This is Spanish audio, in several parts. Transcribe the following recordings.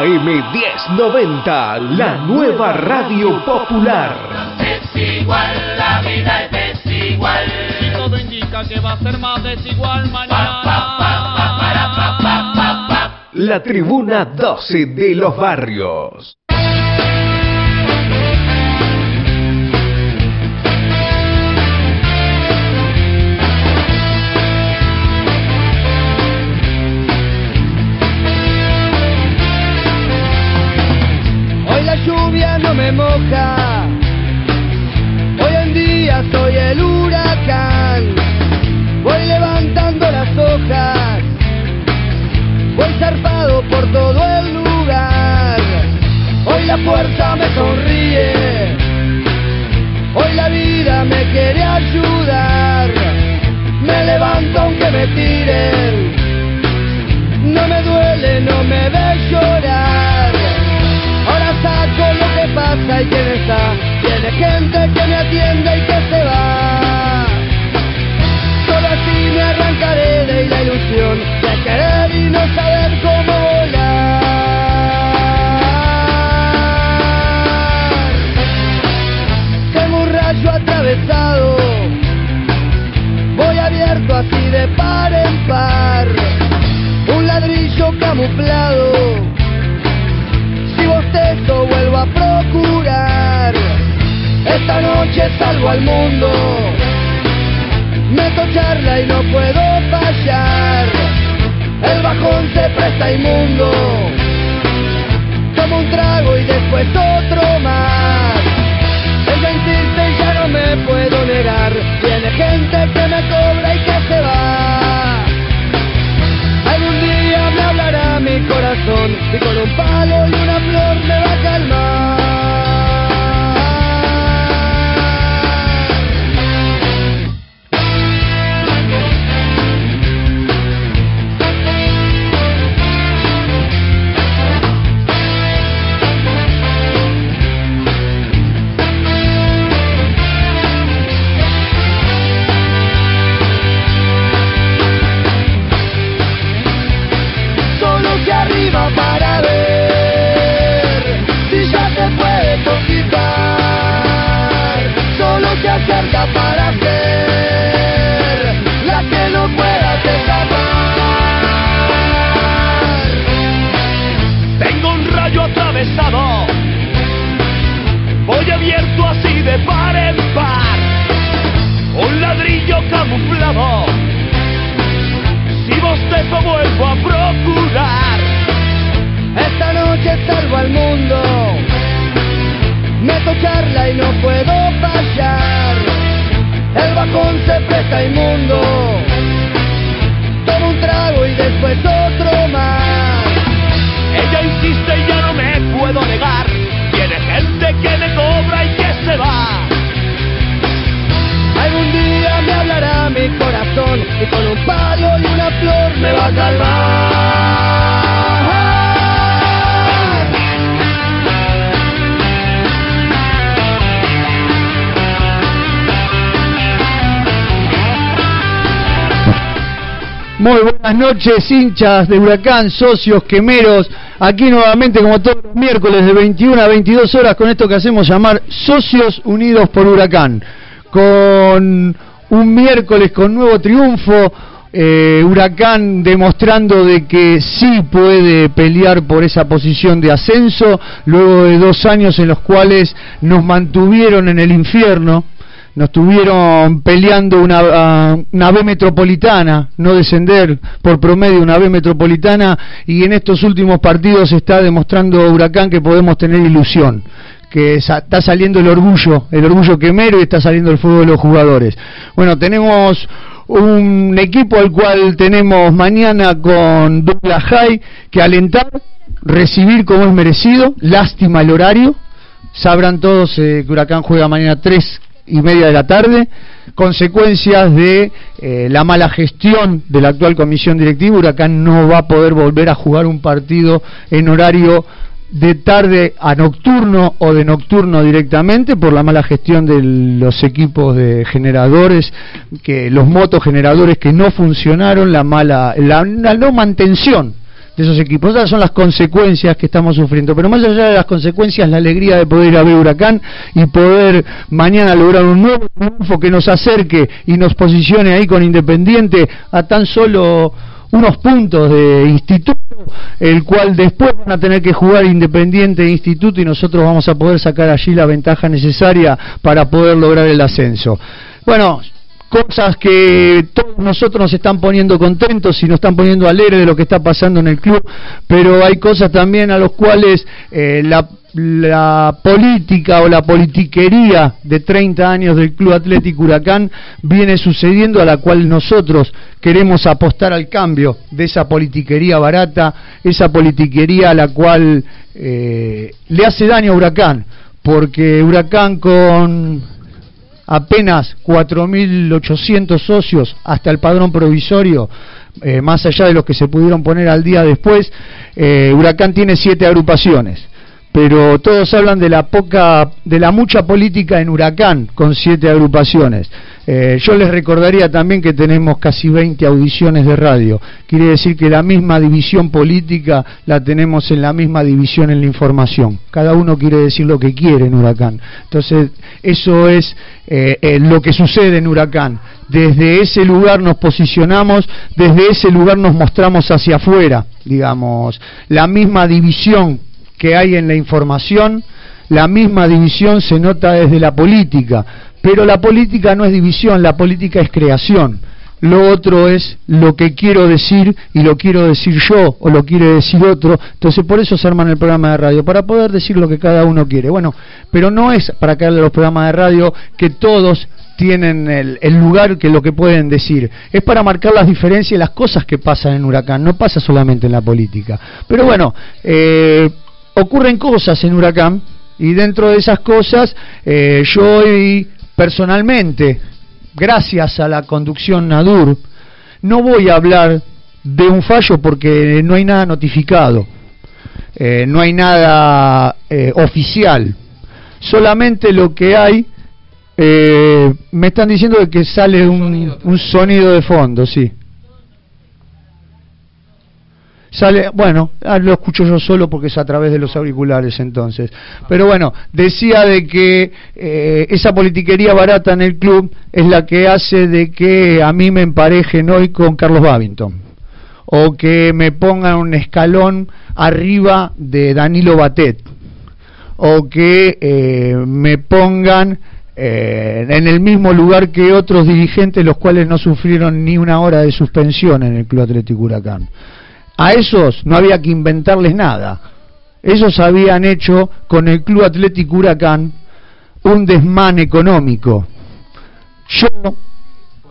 AM1090, la nueva radio popular. Es igual, la vida es desigual. Y todo indica que va a ser más desigual mañana. La tribuna 12 de los barrios. Hoy en día soy el huracán. Voy levantando las hojas. Voy zarpado por todo el lugar. Hoy la fuerza me sonríe. Hoy la vida me quiere ayudar. Me levanto aunque me tiren. Y quién está. Tiene gente que me atiende y que se va. Solo así me arrancaré de la ilusión de querer y no saber cómo volar. Tengo un rayo atravesado. Voy abierto así de par en par. Un ladrillo camuflado Esta noche salgo al mundo, meto charla y no puedo fallar. El bajón se presta inmundo, tomo un trago y después otro más. Ella insiste y ya no me puedo negar, tiene gente que me cobra y que se va. Algún día me hablará mi corazón y con un palo presta inmundo. Tomo un trago y después otro más. Ella insiste y ya no me puedo negar. Tiene gente que me cobra y que se va. Algún día me hablará mi corazón y con un palo Muy buenas noches, hinchas de Huracán, socios, quemeros. Aquí nuevamente, como todos los miércoles, de 21 a 22 horas, con esto que hacemos llamar Socios Unidos por Huracán. Con un miércoles con nuevo triunfo, eh, Huracán demostrando de que sí puede pelear por esa posición de ascenso, luego de dos años en los cuales nos mantuvieron en el infierno nos tuvieron peleando una, ah, una B metropolitana, no descender por promedio una B metropolitana y en estos últimos partidos está demostrando Huracán que podemos tener ilusión que está saliendo el orgullo, el orgullo quemero y está saliendo el fuego de los jugadores. Bueno, tenemos un equipo al cual tenemos mañana con Douglas High que alentar, recibir como es merecido, lástima el horario, sabrán todos eh, que Huracán juega mañana 3 y media de la tarde, consecuencias de eh, la mala gestión de la actual comisión directiva, Huracán no va a poder volver a jugar un partido en horario de tarde a nocturno o de nocturno directamente por la mala gestión de los equipos de generadores, que los motogeneradores que no funcionaron, la mala, la, la no mantención de esos equipos. Esas son las consecuencias que estamos sufriendo. Pero más allá de las consecuencias, la alegría de poder ir a ver Huracán y poder mañana lograr un nuevo triunfo que nos acerque y nos posicione ahí con Independiente a tan solo unos puntos de instituto, el cual después van a tener que jugar Independiente e Instituto y nosotros vamos a poder sacar allí la ventaja necesaria para poder lograr el ascenso. Bueno, cosas que todos nosotros nos están poniendo contentos y nos están poniendo alegres de lo que está pasando en el club, pero hay cosas también a los cuales eh, la, la, política o la politiquería de 30 años del Club Atlético Huracán viene sucediendo a la cual nosotros queremos apostar al cambio de esa politiquería barata, esa politiquería a la cual eh, le hace daño a Huracán, porque Huracán con apenas 4.800 socios hasta el padrón provisorio, eh, más allá de los que se pudieron poner al día después, eh, Huracán tiene siete agrupaciones pero todos hablan de la poca, de la mucha política en Huracán con siete agrupaciones. Eh, yo les recordaría también que tenemos casi 20 audiciones de radio. Quiere decir que la misma división política la tenemos en la misma división en la información. Cada uno quiere decir lo que quiere en Huracán. Entonces, eso es eh, eh, lo que sucede en Huracán. Desde ese lugar nos posicionamos, desde ese lugar nos mostramos hacia afuera, digamos. La misma división que hay en la información, la misma división se nota desde la política, pero la política no es división, la política es creación. Lo otro es lo que quiero decir y lo quiero decir yo o lo quiere decir otro. Entonces por eso se arman el programa de radio, para poder decir lo que cada uno quiere. Bueno, pero no es para caerle los programas de radio que todos tienen el, lugar que lo que pueden decir. Es para marcar las diferencias y las cosas que pasan en Huracán. No pasa solamente en la política. Pero bueno, eh, ocurren cosas en Huracán y dentro de esas cosas eh, yo hoy personalmente, gracias a la conducción Nadur, no voy a hablar de un fallo porque no hay nada notificado, eh, no hay nada eh, oficial, solamente lo que hay, me están diciendo que sale un, un sonido de fondo, sí sale, bueno, ah, lo escucho yo solo porque es a través de los auriculares entonces. Pero bueno, decía de que eh, esa politiquería barata en el club es la que hace de que a mí me emparejen hoy con Carlos Babington o que me pongan un escalón arriba de Danilo Batet o que eh, me pongan eh, en el mismo lugar que otros dirigentes los cuales no sufrieron ni una hora de suspensión en el Club Atlético Huracán. A esos no había que inventarles nada. Esos habían hecho con el Club Atlético Huracán un desmán económico. Yo,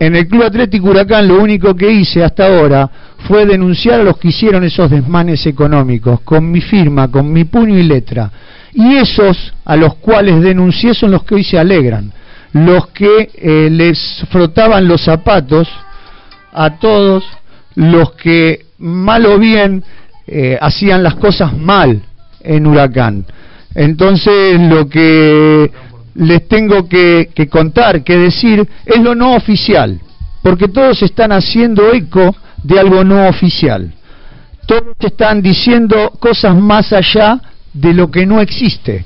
en el Club Atlético Huracán, lo único que hice hasta ahora fue denunciar a los que hicieron esos desmanes económicos, con mi firma, con mi puño y letra. Y esos a los cuales denuncié son los que hoy se alegran, los que eh, les frotaban los zapatos a todos los que mal o bien eh, hacían las cosas mal en Huracán. Entonces lo que les tengo que, que, contar, que decir, es lo no oficial, porque todos están haciendo eco de algo no oficial. Todos están diciendo cosas más allá de lo que no existe.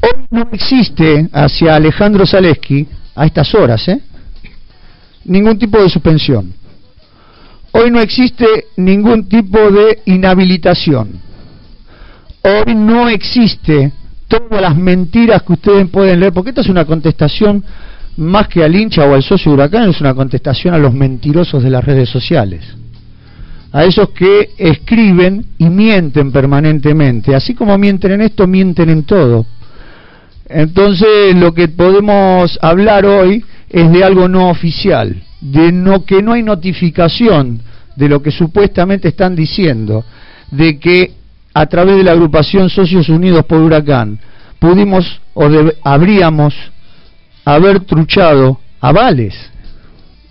Hoy no existe hacia Alejandro Zaleski, a estas horas, ¿eh? ningún tipo de suspensión. Hoy no existe ningún tipo de inhabilitación. Hoy no existe todas las mentiras que ustedes pueden leer, porque esta es una contestación más que al hincha o al socio Huracán, es una contestación a los mentirosos de las redes sociales. A esos que escriben y mienten permanentemente. Así como mienten en esto, mienten en todo. Entonces, lo que podemos hablar hoy es de algo no oficial de no que no hay notificación de lo que supuestamente están diciendo, de que a través de la agrupación Socios Unidos por Huracán pudimos o habríamos haber truchado avales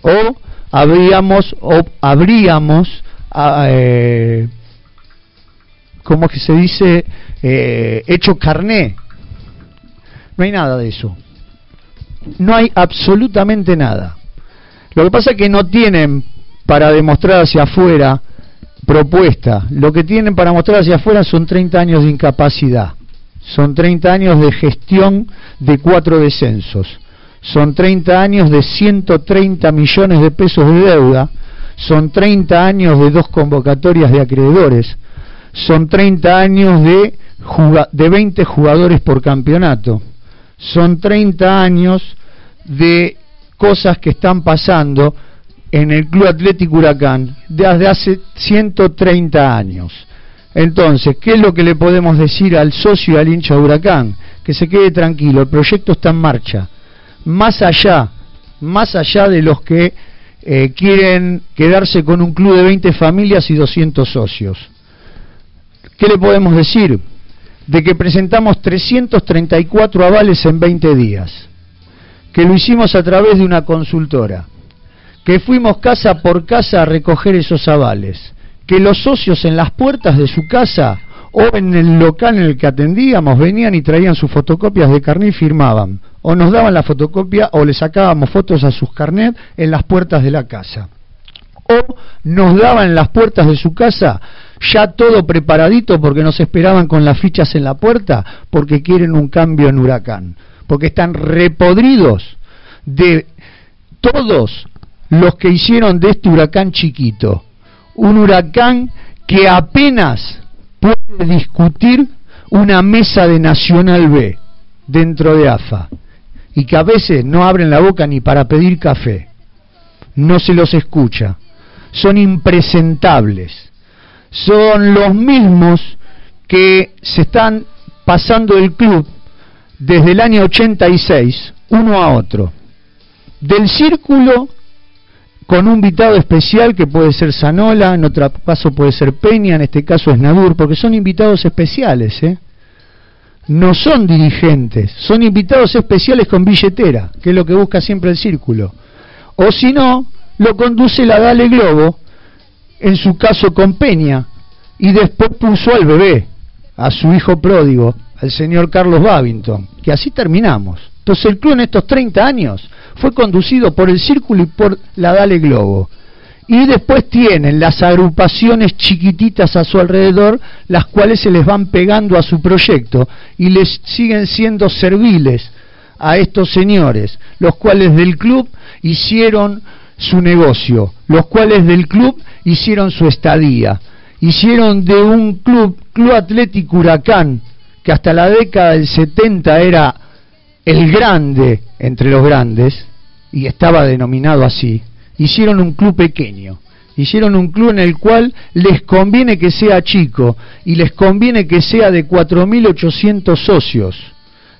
o habríamos o habríamos eh, como que se dice eh, hecho carné. No hay nada de eso. No hay absolutamente nada lo que pasa es que no tienen para demostrar hacia afuera propuesta. Lo que tienen para mostrar hacia afuera son 30 años de incapacidad, son 30 años de gestión de cuatro descensos, son 30 años de 130 millones de pesos de deuda, son 30 años de dos convocatorias de acreedores, son 30 años de, de 20 jugadores por campeonato, son 30 años de cosas que están pasando en el Club Atlético Huracán desde hace 130 años. Entonces, ¿qué es lo que le podemos decir al socio y al hincha de Huracán? Que se quede tranquilo, el proyecto está en marcha. Más allá, más allá de los que eh, quieren quedarse con un club de 20 familias y 200 socios. ¿Qué le podemos decir? De que presentamos 334 avales en 20 días, que lo hicimos a través de una consultora, que fuimos casa por casa a recoger esos avales, que los socios en las puertas de su casa o en el local en el que atendíamos venían y traían sus fotocopias de carnet y firmaban, o nos daban la fotocopia o le sacábamos fotos a sus carnet en las puertas de la casa, o nos daban en las puertas de su casa ya todo preparadito porque nos esperaban con las fichas en la puerta porque quieren un cambio en huracán, porque están repodridos de todos los que hicieron de este huracán chiquito, un huracán que apenas puede discutir una mesa de Nacional B dentro de AFA y que a veces no abren la boca ni para pedir café, no se los escucha, son impresentables. Son los mismos que se están pasando el club desde el año 86, uno a otro. Del círculo con un invitado especial que puede ser Zanola, en otro caso puede ser Peña, en este caso es Nadur, porque son invitados especiales, ¿eh? No son dirigentes, son invitados especiales con billetera, que es lo que busca siempre el círculo. O si no, lo conduce la Dale Globo, en su caso con Peña, y después puso al bebé, a su hijo pródigo, al señor Carlos Babington, que así terminamos. Entonces el club en estos 30 años fue conducido por el Círculo y por la Dale Globo. Y después tienen las agrupaciones chiquititas a su alrededor, las cuales se les van pegando a su proyecto y les siguen siendo serviles a estos señores, los cuales del club hicieron su negocio, los cuales del club hicieron su estadía, hicieron de un club, Club Atlético Huracán, que hasta la década del 70 era el grande entre los grandes, y estaba denominado así, hicieron un club pequeño, hicieron un club en el cual les conviene que sea chico y les conviene que sea de 4.800 socios.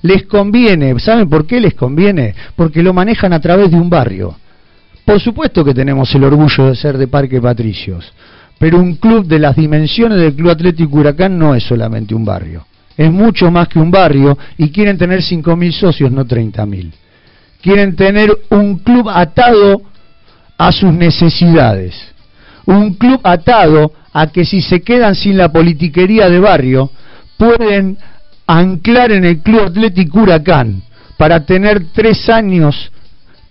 Les conviene, ¿saben por qué les conviene? Porque lo manejan a través de un barrio. Por supuesto que tenemos el orgullo de ser de Parque Patricios, pero un club de las dimensiones del Club Atlético Huracán no es solamente un barrio, es mucho más que un barrio y quieren tener 5.000 socios, no 30.000. Quieren tener un club atado a sus necesidades, un club atado a que si se quedan sin la politiquería de barrio, pueden anclar en el Club Atlético Huracán para tener tres años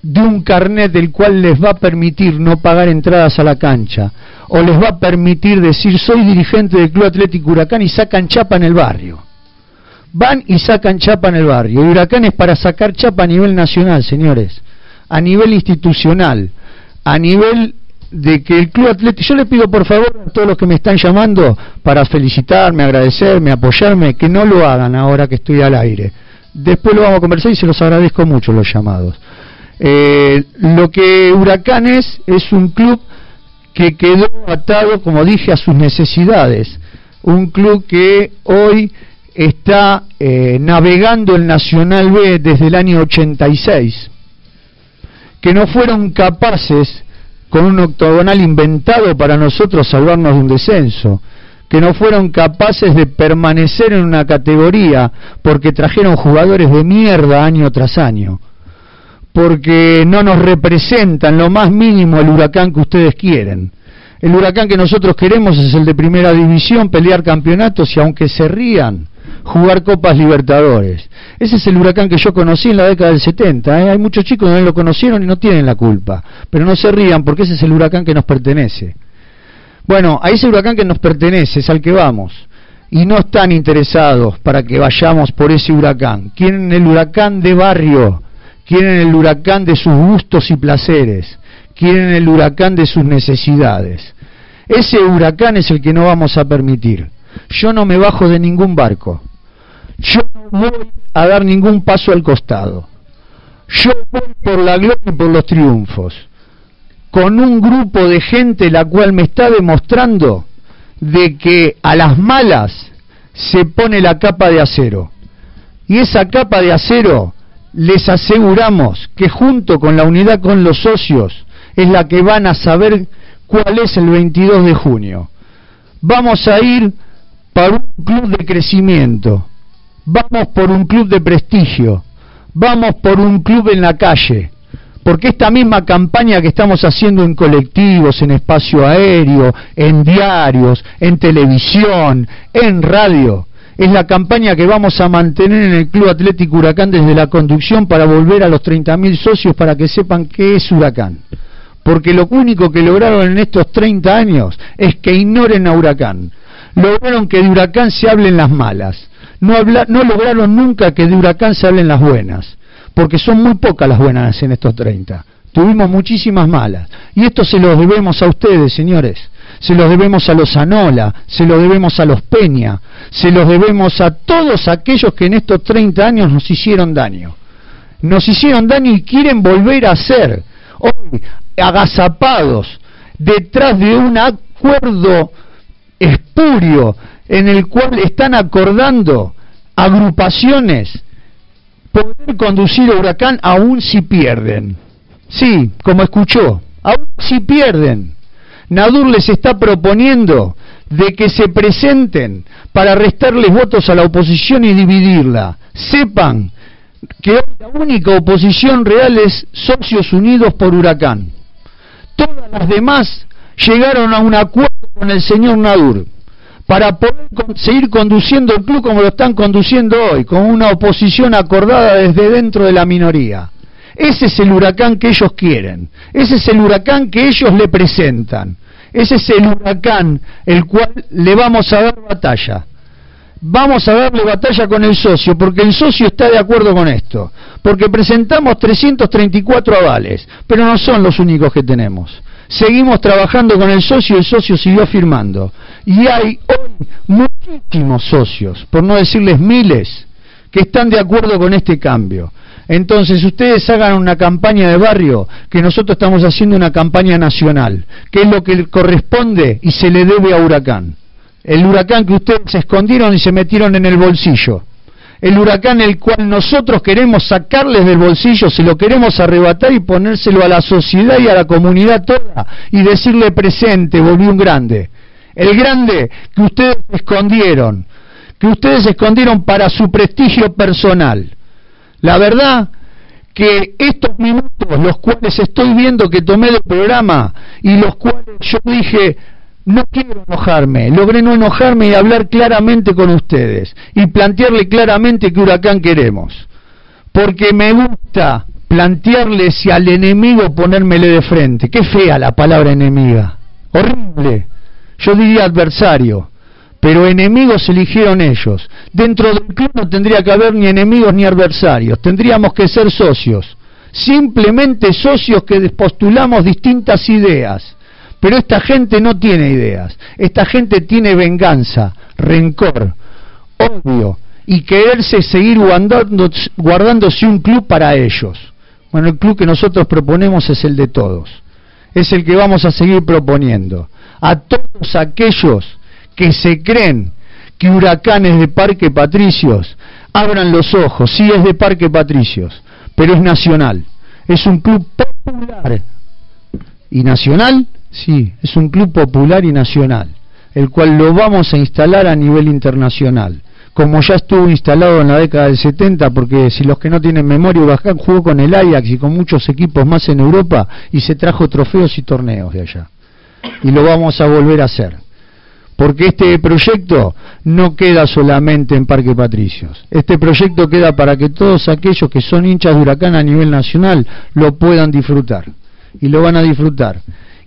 de un carnet del cual les va a permitir no pagar entradas a la cancha, o les va a permitir decir soy dirigente del Club Atlético Huracán y sacan chapa en el barrio. Van y sacan chapa en el barrio. Y Huracán es para sacar chapa a nivel nacional, señores, a nivel institucional, a nivel de que el Club Atlético, yo le pido por favor a todos los que me están llamando para felicitarme, agradecerme, apoyarme, que no lo hagan ahora que estoy al aire. Después lo vamos a conversar y se los agradezco mucho los llamados. Eh, lo que Huracán es, es un club que quedó atado, como dije, a sus necesidades. Un club que hoy está eh, navegando el Nacional B desde el año 86, que no fueron capaces, con un octogonal inventado para nosotros, salvarnos de un descenso, que no fueron capaces de permanecer en una categoría porque trajeron jugadores de mierda año tras año porque no nos representan lo más mínimo el huracán que ustedes quieren. El huracán que nosotros queremos es el de primera división, pelear campeonatos y aunque se rían, jugar Copas Libertadores. Ese es el huracán que yo conocí en la década del 70. ¿eh? Hay muchos chicos que no lo conocieron y no tienen la culpa. Pero no se rían porque ese es el huracán que nos pertenece. Bueno, a ese huracán que nos pertenece es al que vamos. Y no están interesados para que vayamos por ese huracán. Quieren el huracán de barrio, quieren el huracán de sus gustos y placeres, quieren el huracán de sus necesidades. Ese huracán es el que no vamos a permitir. Yo no me bajo de ningún barco. Yo no voy a dar ningún paso al costado. Yo voy por la gloria y por los triunfos. Con un grupo de gente la cual me está demostrando de que a las malas se pone la capa de acero. Y esa capa de acero les aseguramos que junto con la unidad con los socios es la que van a saber cuál es el 22 de junio. Vamos a ir para un club de crecimiento, vamos por un club de prestigio, vamos por un club en la calle, porque esta misma campaña que estamos haciendo en colectivos, en espacio aéreo, en diarios, en televisión, en radio, es la campaña que vamos a mantener en el Club Atlético Huracán desde la conducción para volver a los 30.000 socios para que sepan qué es Huracán. Porque lo único que lograron en estos 30 años es que ignoren a Huracán. Lograron que de Huracán se hablen las malas. No, no lograron nunca que de Huracán se hablen las buenas porque son muy pocas las buenas en estos 30. Tuvimos muchísimas malas. Y esto se lo debemos a ustedes, señores. Se los debemos a los Anola, se lo debemos a los Peña, se los debemos a todos aquellos que en estos 30 años nos hicieron daño. Nos hicieron daño y quieren volver a ser, hoy, agazapados, detrás de un acuerdo espurio en el cual están acordando agrupaciones poder conducir a Huracán aún si pierden. Sí, como escuchó, aún si pierden. Nadur les está proponiendo de que se presenten para restarles votos a la oposición y dividirla. Sepan que hoy la única oposición real es Socios Unidos por Huracán. Todas las demás llegaron a un acuerdo con el señor Nadur para poder seguir conduciendo el club como lo están conduciendo hoy, con una oposición acordada desde dentro de la minoría. Ese es el huracán que ellos quieren, ese es el huracán que ellos le presentan, ese es el huracán el cual le vamos a dar batalla. Vamos a darle batalla con el socio, porque el socio está de acuerdo con esto, porque presentamos 334 avales, pero no son los únicos que tenemos. Seguimos trabajando con el socio, el socio siguió firmando. Y hay hoy muchísimos socios, por no decirles miles, que están de acuerdo con este cambio. Entonces ustedes hagan una campaña de barrio, que nosotros estamos haciendo una campaña nacional, que es lo que corresponde y se le debe a Huracán. El huracán que ustedes se escondieron y se metieron en el bolsillo el huracán el cual nosotros queremos sacarles del bolsillo, se lo queremos arrebatar y ponérselo a la sociedad y a la comunidad toda y decirle presente, volvió un grande. El grande que ustedes escondieron, que ustedes escondieron para su prestigio personal. La verdad que estos minutos, los cuales estoy viendo que tomé del programa y los cuales yo dije, no quiero enojarme, logré no enojarme y hablar claramente con ustedes y plantearle claramente qué huracán queremos. Porque me gusta plantearle si al enemigo ponérmele de frente. Qué fea la palabra enemiga. Horrible. Yo diría adversario. Pero enemigos eligieron ellos. Dentro del club no tendría que haber ni enemigos ni adversarios. Tendríamos que ser socios. Simplemente socios que postulamos distintas ideas pero esta gente no tiene ideas, esta gente tiene venganza, rencor, odio y quererse seguir guardando, guardándose un club para ellos. Bueno, el club que nosotros proponemos es el de todos, es el que vamos a seguir proponiendo. A todos aquellos que se creen que Huracán es de Parque Patricios, abran los ojos, sí es de Parque Patricios, pero es nacional, es un club popular y nacional Sí, es un club popular y nacional, el cual lo vamos a instalar a nivel internacional, como ya estuvo instalado en la década del 70, porque si los que no tienen memoria, Huracán jugó con el Ajax y con muchos equipos más en Europa y se trajo trofeos y torneos de allá. Y lo vamos a volver a hacer. Porque este proyecto no queda solamente en Parque Patricios. Este proyecto queda para que todos aquellos que son hinchas de Huracán a nivel nacional lo puedan disfrutar. Y lo van a disfrutar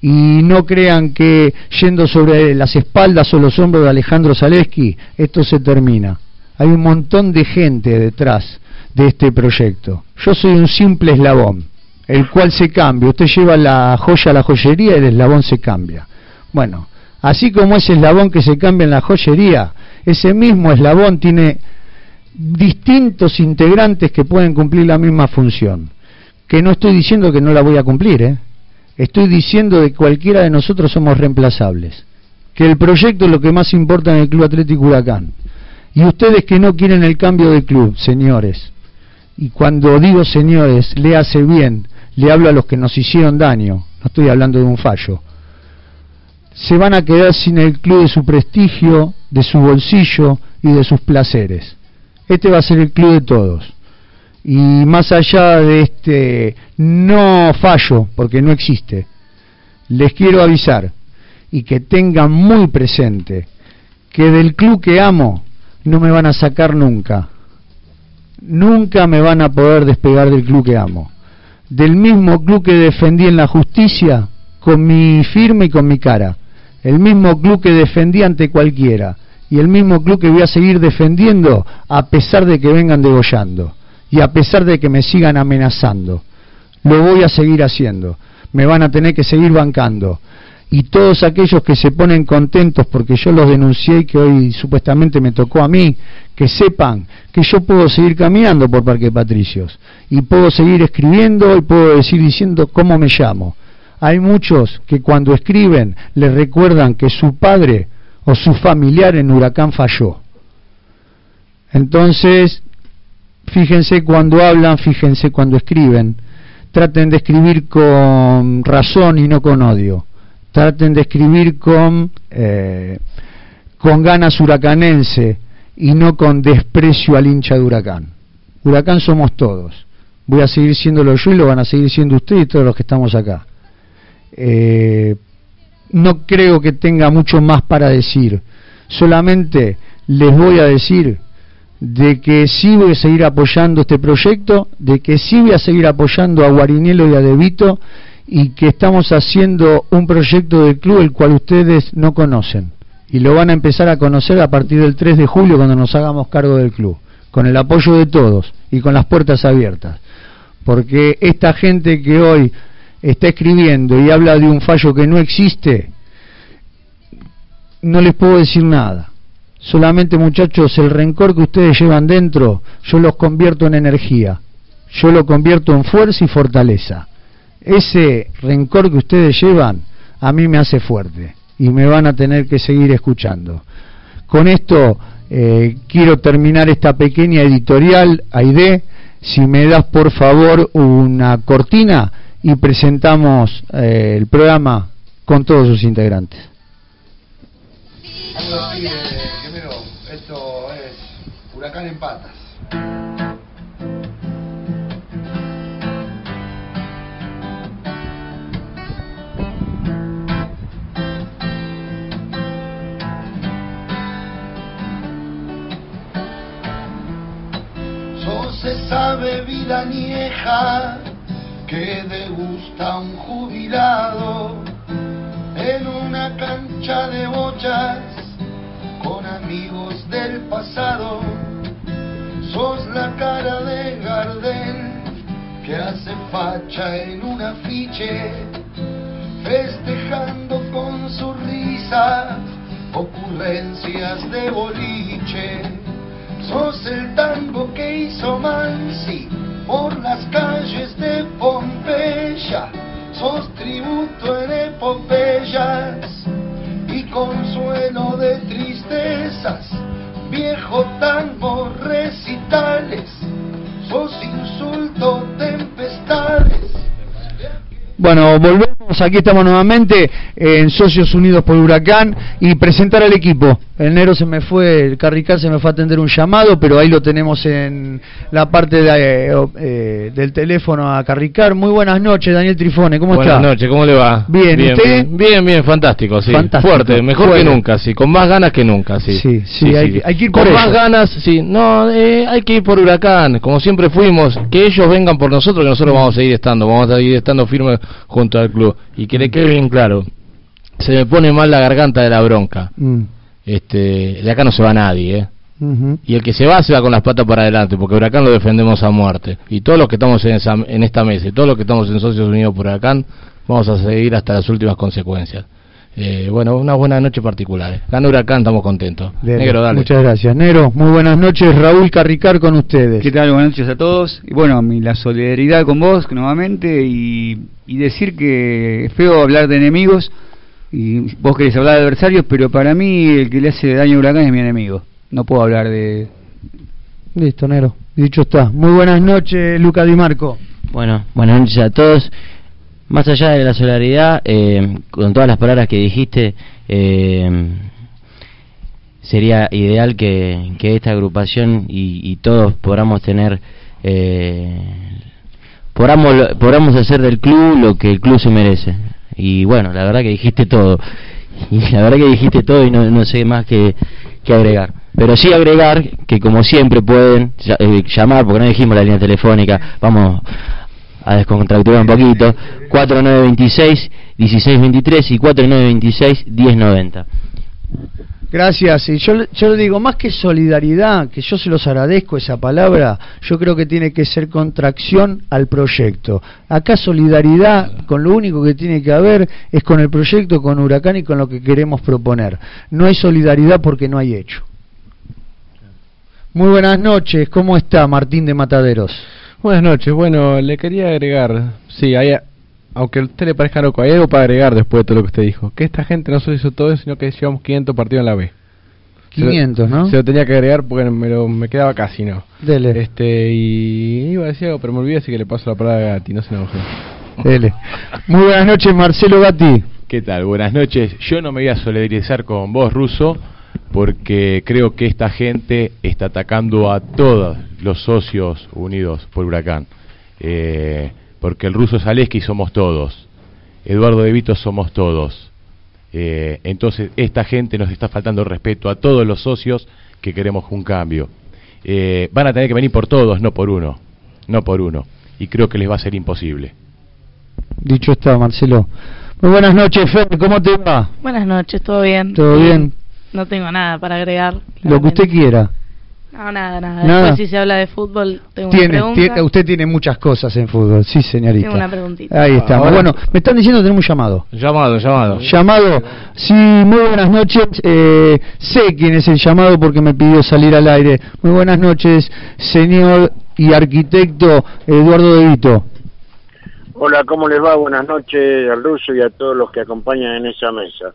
Y no crean que yendo sobre las espaldas o los hombros de Alejandro Zaleski, esto se termina. Hay un montón de gente detrás de este proyecto. Yo soy un simple eslabón, el cual se cambia. Usted lleva la joya a la joyería y el eslabón se cambia. Bueno, así como ese eslabón que se cambia en la joyería, ese mismo eslabón tiene distintos integrantes que pueden cumplir la misma función. Que no estoy diciendo que no la voy a cumplir, ¿eh? Estoy diciendo que cualquiera de nosotros somos reemplazables. Que el proyecto es lo que más importa en el Club Atlético Huracán. Y ustedes que no quieren el cambio de club, señores, y cuando digo señores, le hace bien, le hablo a los que nos hicieron daño, no estoy hablando de un fallo, se van a quedar sin el club de su prestigio, de su bolsillo y de sus placeres. Este va a ser el club de todos. Y más allá de este no fallo, porque no existe, les quiero avisar y que tengan muy presente que del club que amo no me van a sacar nunca. Nunca me van a poder despegar del club que amo. Del mismo club que defendí en la justicia, con mi firme y con mi cara. El mismo club que defendí ante cualquiera. Y el mismo club que voy a seguir defendiendo a pesar de que vengan degollando. Y a pesar de que me sigan amenazando. Lo voy a seguir haciendo. Me van a tener que seguir bancando y todos aquellos que se ponen contentos porque yo los denuncié y que hoy supuestamente me tocó a mí, que sepan que yo puedo seguir caminando por Parque Patricios y puedo seguir escribiendo y puedo seguir diciendo cómo me llamo. Hay muchos que cuando escriben les recuerdan que su padre o su familiar en huracán falló. Entonces, fíjense cuando hablan, fíjense cuando escriben. Traten de escribir con razón y no con odio traten de escribir con, eh, con ganas huracanense y no con desprecio al hincha de huracán. Huracán somos todos. Voy a seguir siéndolo yo y lo van a seguir siendo ustedes y todos los que estamos acá. Eh, no creo que tenga mucho más para decir. Solamente les voy a decir de que sí voy a seguir apoyando este proyecto, de que sí voy a seguir apoyando a Guarinelo y a Debito y que estamos haciendo un proyecto del club el cual ustedes no conocen y lo van a empezar a conocer a partir del 3 de julio cuando nos hagamos cargo del club, con el apoyo de todos y con las puertas abiertas. Porque esta gente que hoy está escribiendo y habla de un fallo que no existe, no les puedo decir nada. Solamente muchachos, el rencor que ustedes llevan dentro, yo los convierto en energía, yo lo convierto en fuerza y fortaleza ese rencor que ustedes llevan a mí me hace fuerte y me van a tener que seguir escuchando. Con esto eh, quiero terminar esta pequeña editorial, Aide, si me das por favor una cortina y presentamos eh, el programa con todos sus integrantes. Huracán en Patas. esa bebida nieja que degusta un jubilado en una cancha de bochas con amigos del pasado. Sos la cara de Gardel que hace facha en un afiche, festejando con su risa ocurrencias de boliche Sos el tango que hizo Mansi por las calles de Pompeya. Sos tributo en epopeyas y consuelo de tristezas. Viejo tango Sos insulto tempestades. Bueno, volvemos, aquí estamos nuevamente en Socios Unidos por Huracán y presentar al equipo. Enero se me fue, el Carricar se me fue a atender un llamado, pero ahí lo tenemos en la parte de, eh, del teléfono a Carricar. Muy buenas noches, Daniel Trifone, ¿cómo está? Buenas noches, ¿cómo le va? Bien, bien ¿usted? Bien, bien, fantástico, sí. Fantástico. Fuerte, mejor que nunca, sí, con más ganas que nunca, sí. Sí, sí, hay, que- hay que ir por Con más ganas, sí. No, eh, hay que ir por Huracán, como siempre fuimos. Que ellos vengan por nosotros, que nosotros vamos a seguir estando, vamos a seguir estando firmes junto al club. Y que le quede bien claro, se me pone mal la garganta de la bronca. Mm. Este, de acá no se va nadie, ¿eh? Y el que se va, se va con las patas para adelante, porque Huracán lo defendemos a muerte. Y todos los que estamos en, esa- en esta mesa, y todos los que estamos en Socios Unidos por Huracán, vamos a seguir hasta las últimas consecuencias. Eh, bueno, una buena noche particular. ¿eh? Gana Huracán, estamos contentos. Negro, dale. Muchas gracias. Negro, muy buenas noches. Raúl Carricar con ustedes. ¿Qué tal? Buenas noches a todos. Y bueno, mi, la solidaridad con vos nuevamente y, y decir que es feo hablar de enemigos y vos querés hablar de adversarios, pero para mí el que le hace daño a Huracán es mi enemigo. No puedo hablar de... Listo, Negro. Dicho está. Muy buenas noches, Luca Di Marco. Bueno, buenas noches a todos. Más allá de la solidaridad, eh, con todas las palabras que dijiste, eh, sería ideal que, esta agrupación y, y todos podamos tener, eh, podamos, podamos hacer del club lo que el club se merece. Y bueno, la verdad que dijiste todo. Y la verdad que dijiste todo y no, no sé más que, que agregar. Pero sí agregar que como siempre pueden eh, llamar, porque no dijimos la línea telefónica, vamos a descontracturar un poquito, 4926-1623 y 4926-1090. Gracias. Y yo, yo le digo, más que solidaridad, que yo se los agradezco esa palabra, yo creo que tiene que ser contracción al proyecto. Acá solidaridad, con lo único que tiene que haber es con el proyecto, con Huracán y con lo que queremos proponer. No hay solidaridad porque no hay hecho. Muy buenas noches, ¿cómo está Martín de Mataderos? Buenas noches, bueno, le quería agregar, sí, hay, aunque a usted le parezca loco, hay algo para agregar después de todo lo que usted dijo, que esta gente no solo hizo todo eso, sino que llevamos 500 partidos en la B. 500, Se lo- ¿no? Se lo tenía que agregar porque me, lo- me quedaba casi, ¿no? Dele. Este, y iba a decir algo, pero me olvidé, así que le paso la palabra a Gatti, no se enoje. Dele. Muy buenas noches, Marcelo Gatti. ¿Qué tal? Buenas noches. Yo no me voy a solidarizar con vos, Ruso, porque creo que esta gente está atacando a todos los socios unidos por Huracán. Eh, porque el ruso Zaleski somos todos. Eduardo De Vito somos todos. Eh, entonces, esta gente nos está faltando el respeto a todos los socios que queremos un cambio. Eh, van a tener que venir por todos, no por uno. No por uno. Y creo que les va a ser imposible. Dicho está, Marcelo. Muy buenas noches, Fer, ¿cómo te va? Buenas noches, ¿todo bien? ¿Todo bien? No tengo nada para agregar. Lo que usted quiera. No, nada, nada. Nada. Después si se habla de fútbol, tengo una Tiene, pregunta. tiene- usted tiene muchas cosas en fútbol, sí, señorita. Tengo una preguntita. Ahí estamos. Ahora- Bueno, me están diciendo que tenemos un llamado. Llamado, llamado. Llamado, sí, muy buenas noches. Eh, sé quién es el llamado porque me pidió salir al aire. Muy buenas noches, señor y arquitecto Eduardo De Vito. Hola, ¿cómo les va? Buenas noches al ruso y a todos los que acompañan en esa mesa.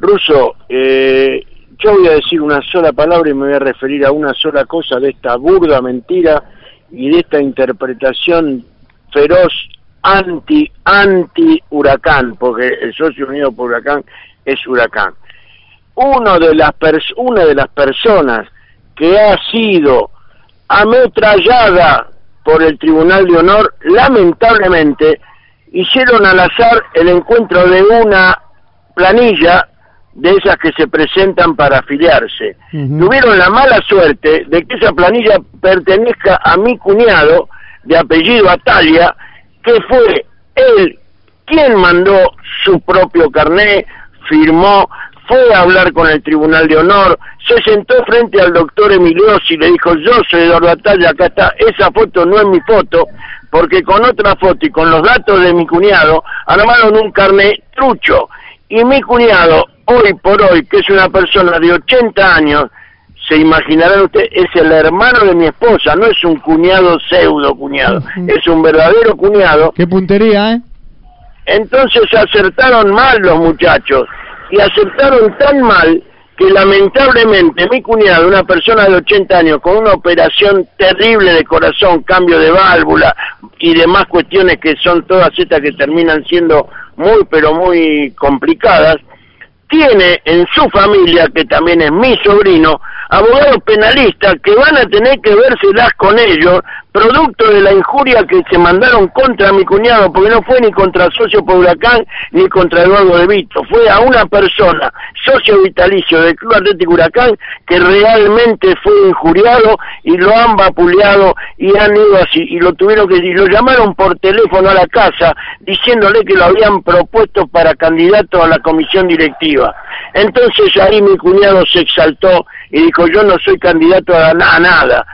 Ruso, eh, yo voy a decir una sola palabra y me voy a referir a una sola cosa de esta burda mentira y de esta interpretación feroz anti anti huracán, porque el socio unido por huracán es huracán. Uno de las pers- una de las personas que ha sido ametrallada por el Tribunal de Honor, lamentablemente hicieron al azar el encuentro de una planilla de esas que se presentan para afiliarse. Tuvieron la mala suerte de que esa planilla pertenezca a mi cuñado, de apellido Atalia, que fue él quien mandó su propio carné, firmó, fue a hablar con el Tribunal de Honor, se sentó frente al doctor Emiliosi y le dijo, yo soy Eduardo Atalla, acá está, esa foto no es mi foto, porque con otra foto y con los datos de mi cuñado armaron un carné trucho. Y mi cuñado, hoy por hoy, que es una persona de 80 años, se imaginarán ustedes, es el hermano de mi esposa, no es un cuñado pseudo cuñado, es un verdadero cuñado. Qué puntería, ¿eh? Entonces acertaron mal los muchachos y acertaron tan mal que lamentablemente mi cuñado, una persona de 80 años con una operación terrible de corazón, cambio de válvula y demás cuestiones que son todas estas que terminan siendo muy pero muy complicadas, tiene en su familia, que también es mi sobrino, abogados penalistas que van a tener que vérselas con ellos, producto de la injuria que se mandaron contra mi cuñado, porque no fue ni contra socio por Huracán ni contra Eduardo de Vito, fue a una persona, socio vitalicio del Club Atlético Huracán, que realmente fue injuriado y lo han vapuleado y han ido así, y lo tuvieron que, y lo llamaron por teléfono a la casa diciéndole que lo habían propuesto para candidato a la comisión directiva. Entonces ahí mi cuñado se exaltó y dijo yo no soy candidato a, a nada,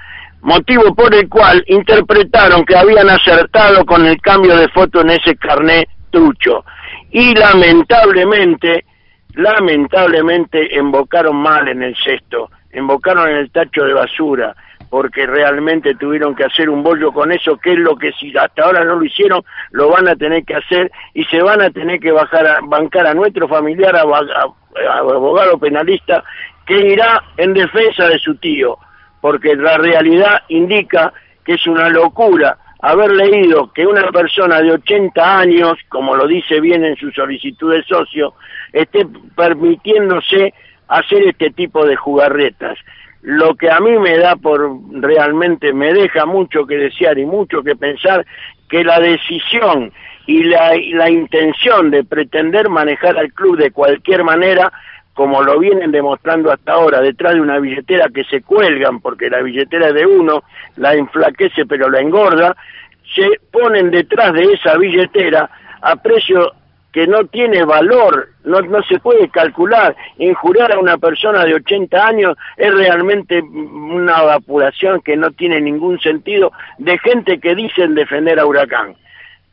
motivo por el cual interpretaron que habían acertado con el cambio de foto en ese carné trucho. Y lamentablemente, lamentablemente embocaron mal en el cesto, embocaron en el tacho de basura, porque realmente tuvieron que hacer un bollo con eso, que es lo que si hasta ahora no lo hicieron, lo van a tener que hacer y se van a tener que bajar a, bancar a nuestro familiar, a, abogado penalista, que irá en defensa de su tío, porque la realidad indica que es una locura haber leído que una persona de 80 años, como lo dice bien en su solicitud de socio, esté permitiéndose hacer este tipo de jugarretas. Lo que a mí me da por realmente, me deja mucho que desear y mucho que pensar que la decisión y la, y la intención de pretender manejar al club de cualquier manera como lo vienen demostrando hasta ahora, detrás de una billetera que se cuelgan, porque la billetera de uno, la enflaquece pero la engorda, se ponen detrás de esa billetera a precio que no tiene valor, no, no se puede calcular. Injurar a una persona de 80 años es realmente una evaporación que no tiene ningún sentido de gente que dicen defender a Huracán.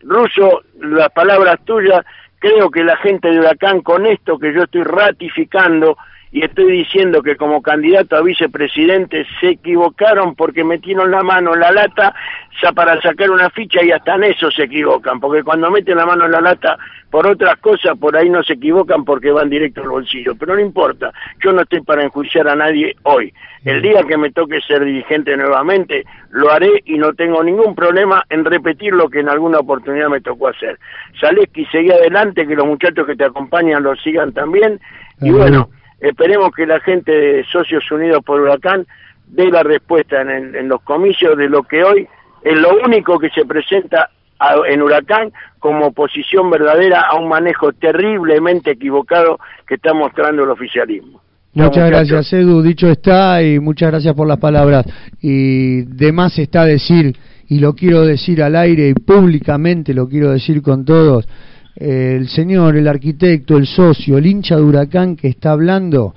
Ruso, las palabras tuyas, creo que la gente de Huracán con esto que yo estoy ratificando y estoy diciendo que como candidato a vicepresidente se equivocaron porque metieron la mano en la lata ya para sacar una ficha y hasta en eso se equivocan, porque cuando meten la mano en la lata por otras cosas por ahí no se equivocan porque van directo al bolsillo, pero no importa, yo no estoy para enjuiciar a nadie hoy. El día que me toque ser dirigente nuevamente, lo haré y no tengo ningún problema en repetir lo que en alguna oportunidad me tocó hacer. Zaleski, seguí adelante, que los muchachos que te acompañan lo sigan también. Y bueno, esperemos que la gente de Socios Unidos por Huracán dé la respuesta en, el- en los comicios de lo que hoy es lo único que se presenta a- en Huracán como oposición verdadera a un manejo terriblemente equivocado que está mostrando el oficialismo. Muchas gracias, Edu. Dicho está, y muchas gracias por las palabras. Y de más está decir, y lo quiero decir al aire y públicamente lo quiero decir con todos, el señor, el arquitecto, el socio, el hincha de Huracán que está hablando,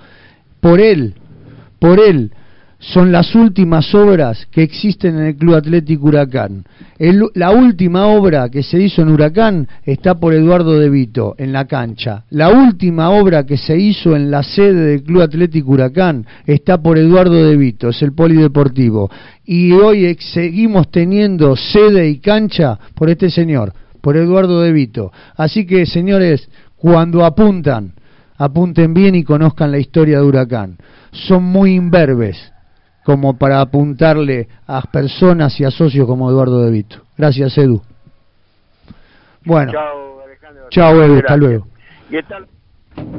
por él, por él, son las últimas obras que existen en el Club Atlético Huracán. La última obra que se hizo en Huracán está por Eduardo De Vito, en la cancha. La última obra que se hizo en la sede del Club Atlético Huracán está por Eduardo De Vito, es el polideportivo. Y hoy seguimos teniendo sede y cancha por este señor, por Eduardo De Vito. Así que, señores, cuando apuntan, apunten bien y conozcan la historia de Huracán. Son muy imberbes como para apuntarle a personas y a socios como Eduardo De Vito. Gracias, Edu. Bueno, Chao, Alejandro. chao, Edu, hasta luego. Y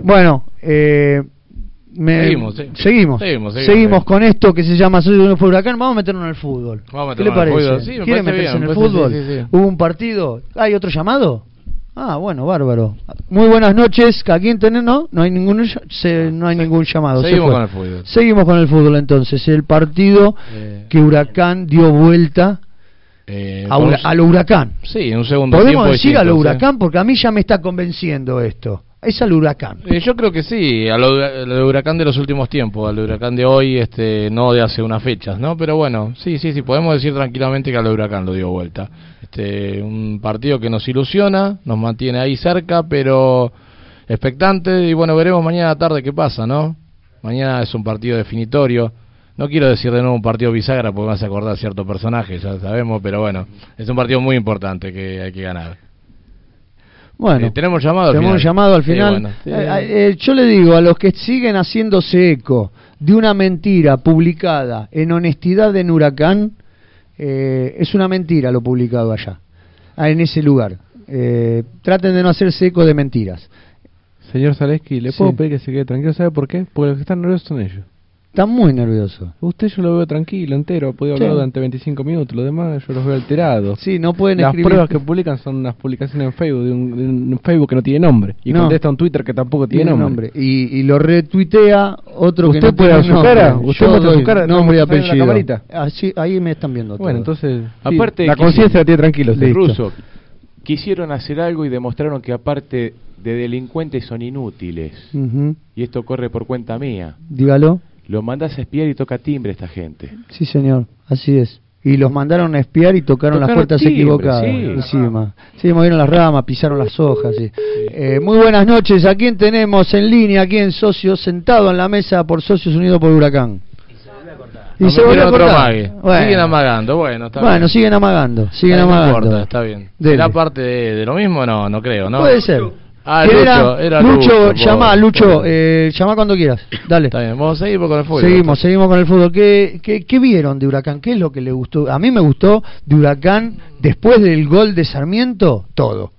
Bueno, eh, me- Seguimos, sí. seguimos, Seguimos, seguimos, seguimos sí. con esto que se llama Unidos por Huracán. Vamos a meternos en el fútbol. Vamos a ¿Qué le parece? fútbol. Sí, me ¿Quiere parece meterse bien, en el fútbol? sí. ¿Hubo un partido? ¿Hay otro llamado? Ah, bueno, bárbaro. Muy buenas noches. ¿A quién tenés? No, no hay ningún, se- no hay ningún llamado. se Seguimos con el fútbol. Seguimos con el fútbol entonces. El partido Eh, que Huracán dio vuelta eh, a, un- lo Huracán. Sí, en un segundo Podemos tiempo decir a lo distinto. Huracán porque a mí ya me está convenciendo esto. Es al Huracán. Eh, yo creo que sí, a lo, a lo de Huracán de los últimos tiempos, al Huracán de hoy, este, no de hace unas fechas, ¿no? Pero bueno, sí, sí, sí, podemos decir tranquilamente que a de Huracán lo dio vuelta. Este, un partido que nos ilusiona, nos mantiene ahí cerca, pero expectante y bueno, veremos mañana a tarde qué pasa, ¿no? Mañana es un partido definitorio. No quiero decir de nuevo un partido bisagra porque vas a acordar cierto personaje, ya sabemos, pero bueno, es un partido muy importante que hay que ganar. Bueno, Eh, tenemos llamado al tenemos un final. llamado al Sí, final. bueno, sí. Eh, eh, yo le digo a los que siguen haciéndose eco de una mentira publicada en Honestidad en Huracán, eh, es una mentira lo publicado allá, ah, en ese lugar. Eh, traten de no hacerse eco de mentiras. Señor Zaleski, ¿le puedo Sí. pedir que se quede tranquilo? ¿Sabe por qué? Porque los que están nerviosos son ellos. Está muy nervioso. Usted yo lo veo tranquilo, entero, ha podido hablar Sí. durante 25 minutos, lo demás yo los veo alterados. Sí, no pueden Las escribir. pruebas que publican son unas publicaciones en Facebook, de un, de un Facebook que no tiene nombre. Y No. contesta un Twitter que tampoco tiene, Tiene nombre. nombre. Y, y lo retuitea otro que ¿Usted no puede tiene su nombre. cara? ¿Usted muestra su cara? Nombre y ¿Está en la apellido. Así, ahí me están viendo Bueno, todo. entonces, sí, Aparte, la conciencia la tiene tranquilo. usted. Ruso, quisieron hacer algo y demostraron que aparte de delincuentes son inútiles. Y esto corre por cuenta mía. Dígalo. Lo mandas a espiar y toca timbre esta gente. Sí, señor. Así es. Y los mandaron a espiar y tocaron, las puertas timbre, equivocadas. sí. Encima. Sí, movieron las ramas, pisaron las hojas. sí. Eh, muy buenas noches. ¿A quién tenemos en línea, aquí en Socios, sentado en la mesa por Socios Unidos por Huracán? Y se volvió a cortar. Bueno. Siguen amagando, bueno, está Bueno, bien. siguen amagando, siguen no amagando. importa, está bien. ¿Será parte de, de lo mismo? No, no creo, ¿no? Puede ser. Ah, ¿Quién Lucho, era Lucho, por llama. Lucho, eh, llama cuando quieras. Dale. Está bien, vamos a seguir con el fútbol. Seguimos, seguimos con el fútbol. ¿Qué, qué, qué vieron de Huracán? ¿Qué es lo que le gustó? A mí me gustó de Huracán, después del gol de Sarmiento, todo.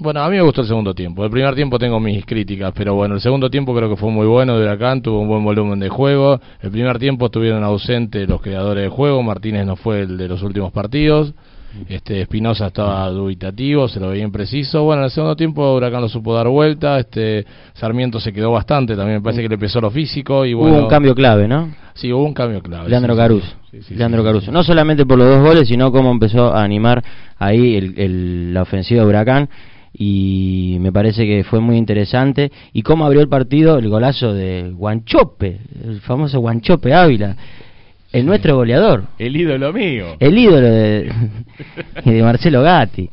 Bueno, a mí me gustó el segundo tiempo. El primer tiempo tengo mis críticas, pero bueno, el segundo tiempo creo que fue muy bueno de Huracán, tuvo un buen volumen de juego. El primer tiempo estuvieron ausentes los creadores de juego, Martínez no fue el de los últimos partidos. Este Espinosa estaba dubitativo, se lo veía impreciso. Bueno, en el segundo tiempo Huracán lo supo dar vuelta, este Sarmiento se quedó bastante, también me parece que le pesó lo físico y bueno. Hubo un cambio clave, ¿no? Sí, hubo un cambio clave. Leandro sí, Caruso. sí, sí, Leandro Caruso. No solamente por los dos goles, sino cómo empezó a animar ahí el- el- la ofensiva de Huracán. Y me parece que fue muy interesante. Y cómo abrió el partido el golazo de Guanchope, el famoso Guanchope Ávila, el nuestro goleador, El ídolo mío. el ídolo de, de Marcelo Gatti.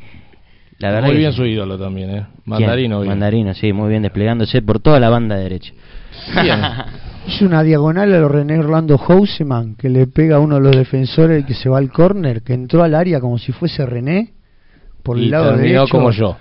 La verdad Muy bien su ídolo también, ¿eh? Mandarino. bien. Mandarino, sí, muy bien desplegándose por toda la banda derecha. Bien. Hizo una diagonal a lo René Orlando Houseman, que le pega a uno de los defensores que se va al córner, que entró al área como si fuese René, por Y el lado terminó derecho. como yo.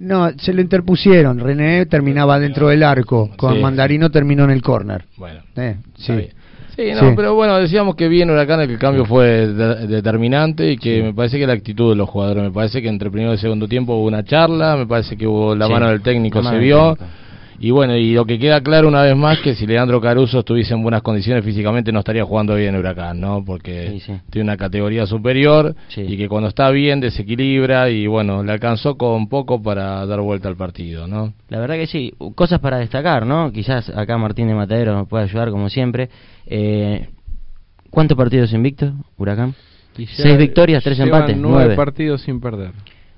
No, se lo interpusieron. René terminaba dentro del arco, con Sí. Mandarino terminó en el córner. Bueno. Eh, sí. Está bien. Sí, no, Sí. pero bueno, decíamos que bien Huracán que el cambio fue de- determinante y que me parece que la actitud de los jugadores, me parece que entre primero y segundo tiempo hubo una charla, me parece que hubo la Sí, mano del técnico, la se mano vio. técnico. Y bueno, y lo que queda claro una vez más que si Leandro Caruso estuviese en buenas condiciones físicamente no estaría jugando bien en Huracán, ¿no? Porque Sí, sí. tiene una categoría superior Sí. y que cuando está bien desequilibra y bueno, le alcanzó con poco para dar vuelta al partido, ¿no? La verdad que sí, cosas para destacar, ¿no? Quizás acá Martín de Matadero nos puede ayudar como siempre. Eh, ¿Cuántos partidos invictos, Huracán? Y Seis victorias, tres empates, nueve nueve. partidos sin perder.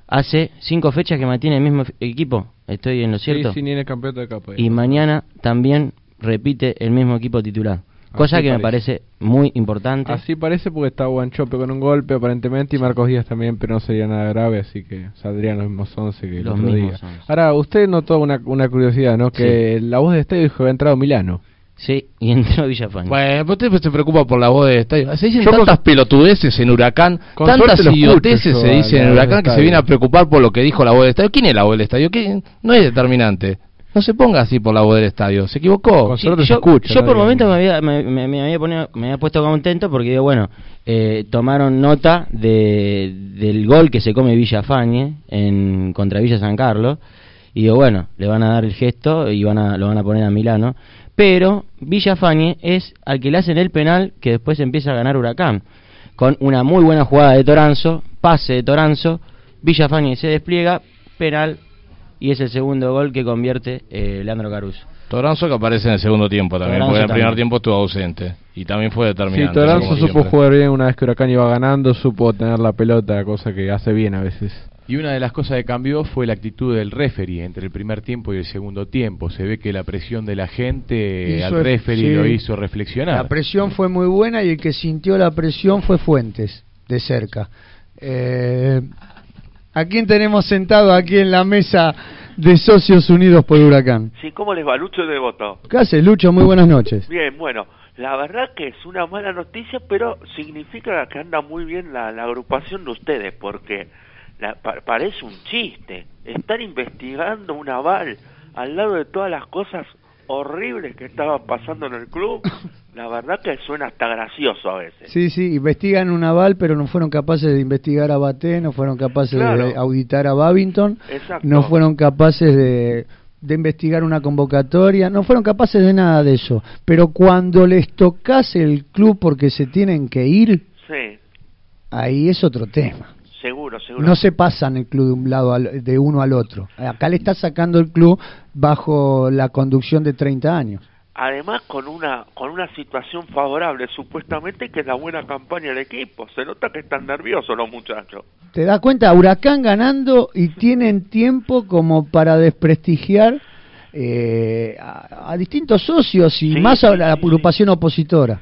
Hace cinco fechas que mantiene el mismo equipo, estoy en lo cierto. Sí, sí, ni en el campeonato de capa. y mañana también repite el mismo equipo titular. Cosa Así que me parece. muy importante. Así parece porque está Guanchope con un golpe aparentemente y Marcos Díaz también, pero no sería nada grave, así que saldrían los mismos 11 que el Los otro mismos día. 11. Ahora, usted notó una, una curiosidad, ¿no? Que la voz de estadio dijo que había entrado Milano. Sí, y entró Villafañe. Bueno, pero usted se preocupa por la voz de estadio. Se dicen Yo con- tantas pelotudeces en Huracán, Con tantas idioteces escucho se dicen en Huracán que se viene a preocupar por lo que dijo la voz del estadio. ¿Quién es la voz del estadio? ¿Quién? No es determinante. No se ponga así por la voz del estadio. Se equivocó. Con Sí, se yo, escucha, yo ¿no? por momentos me había, me, me- me había, ponido- me había puesto contento porque digo, bueno, eh, tomaron nota de, del gol que se come Villafañe en, contra Villa San Carlos y digo, bueno, le van a dar el gesto y van a, lo van a poner a Milano. Pero Villafañe es al que le hacen el penal que después empieza a ganar Huracán. Con una muy buena jugada de Toranzo, pase de Toranzo, Villafañe se despliega, penal y es el segundo gol que convierte eh, Leandro Caruso. Toranzo que aparece en el segundo tiempo también, Toranzo porque en el primer tiempo estuvo ausente. Y también fue Sí, determinante. Toranzo como supo siempre. jugar bien una vez que Huracán iba ganando, supo tener la pelota, cosa que hace bien a veces. Y una de las cosas que cambió fue la actitud del referee entre el primer tiempo y el segundo tiempo. Se ve que la presión de la gente Hizo al referee sí. lo hizo reflexionar. La presión fue muy buena y el que sintió la presión fue Fuentes, de cerca. Eh, ¿A quién tenemos sentado aquí en la mesa de Socios Unidos por Huracán? Sí, ¿cómo les va? Lucho de Voto. ¿Qué haces, Lucho? Muy buenas noches. Bien, bueno, la verdad que es una mala noticia, pero significa que anda muy bien la, la agrupación de ustedes, porque la- pa- parece un chiste. Estar investigando un aval al lado de todas las cosas horribles que estaban pasando en el club, la verdad que suena hasta gracioso a veces. Sí, sí, investigan un aval, pero no fueron capaces de investigar a Baté, no fueron capaces Claro. de auditar a Babington, Exacto. no fueron capaces de de investigar una convocatoria, no fueron capaces de nada de eso. Pero cuando les tocase el club porque se tienen que ir, Sí, ahí es otro tema. Seguro, seguro. No se pasan el club de un lado al- de uno al otro. Acá le está sacando el club bajo la conducción de 30 años. Además con una con una situación favorable supuestamente que es la buena campaña del equipo. Se nota que están nerviosos los muchachos. ¿Te das cuenta? Huracán ganando y tienen tiempo como para desprestigiar eh, a, a distintos socios y Sí, más a la agrupación opositora.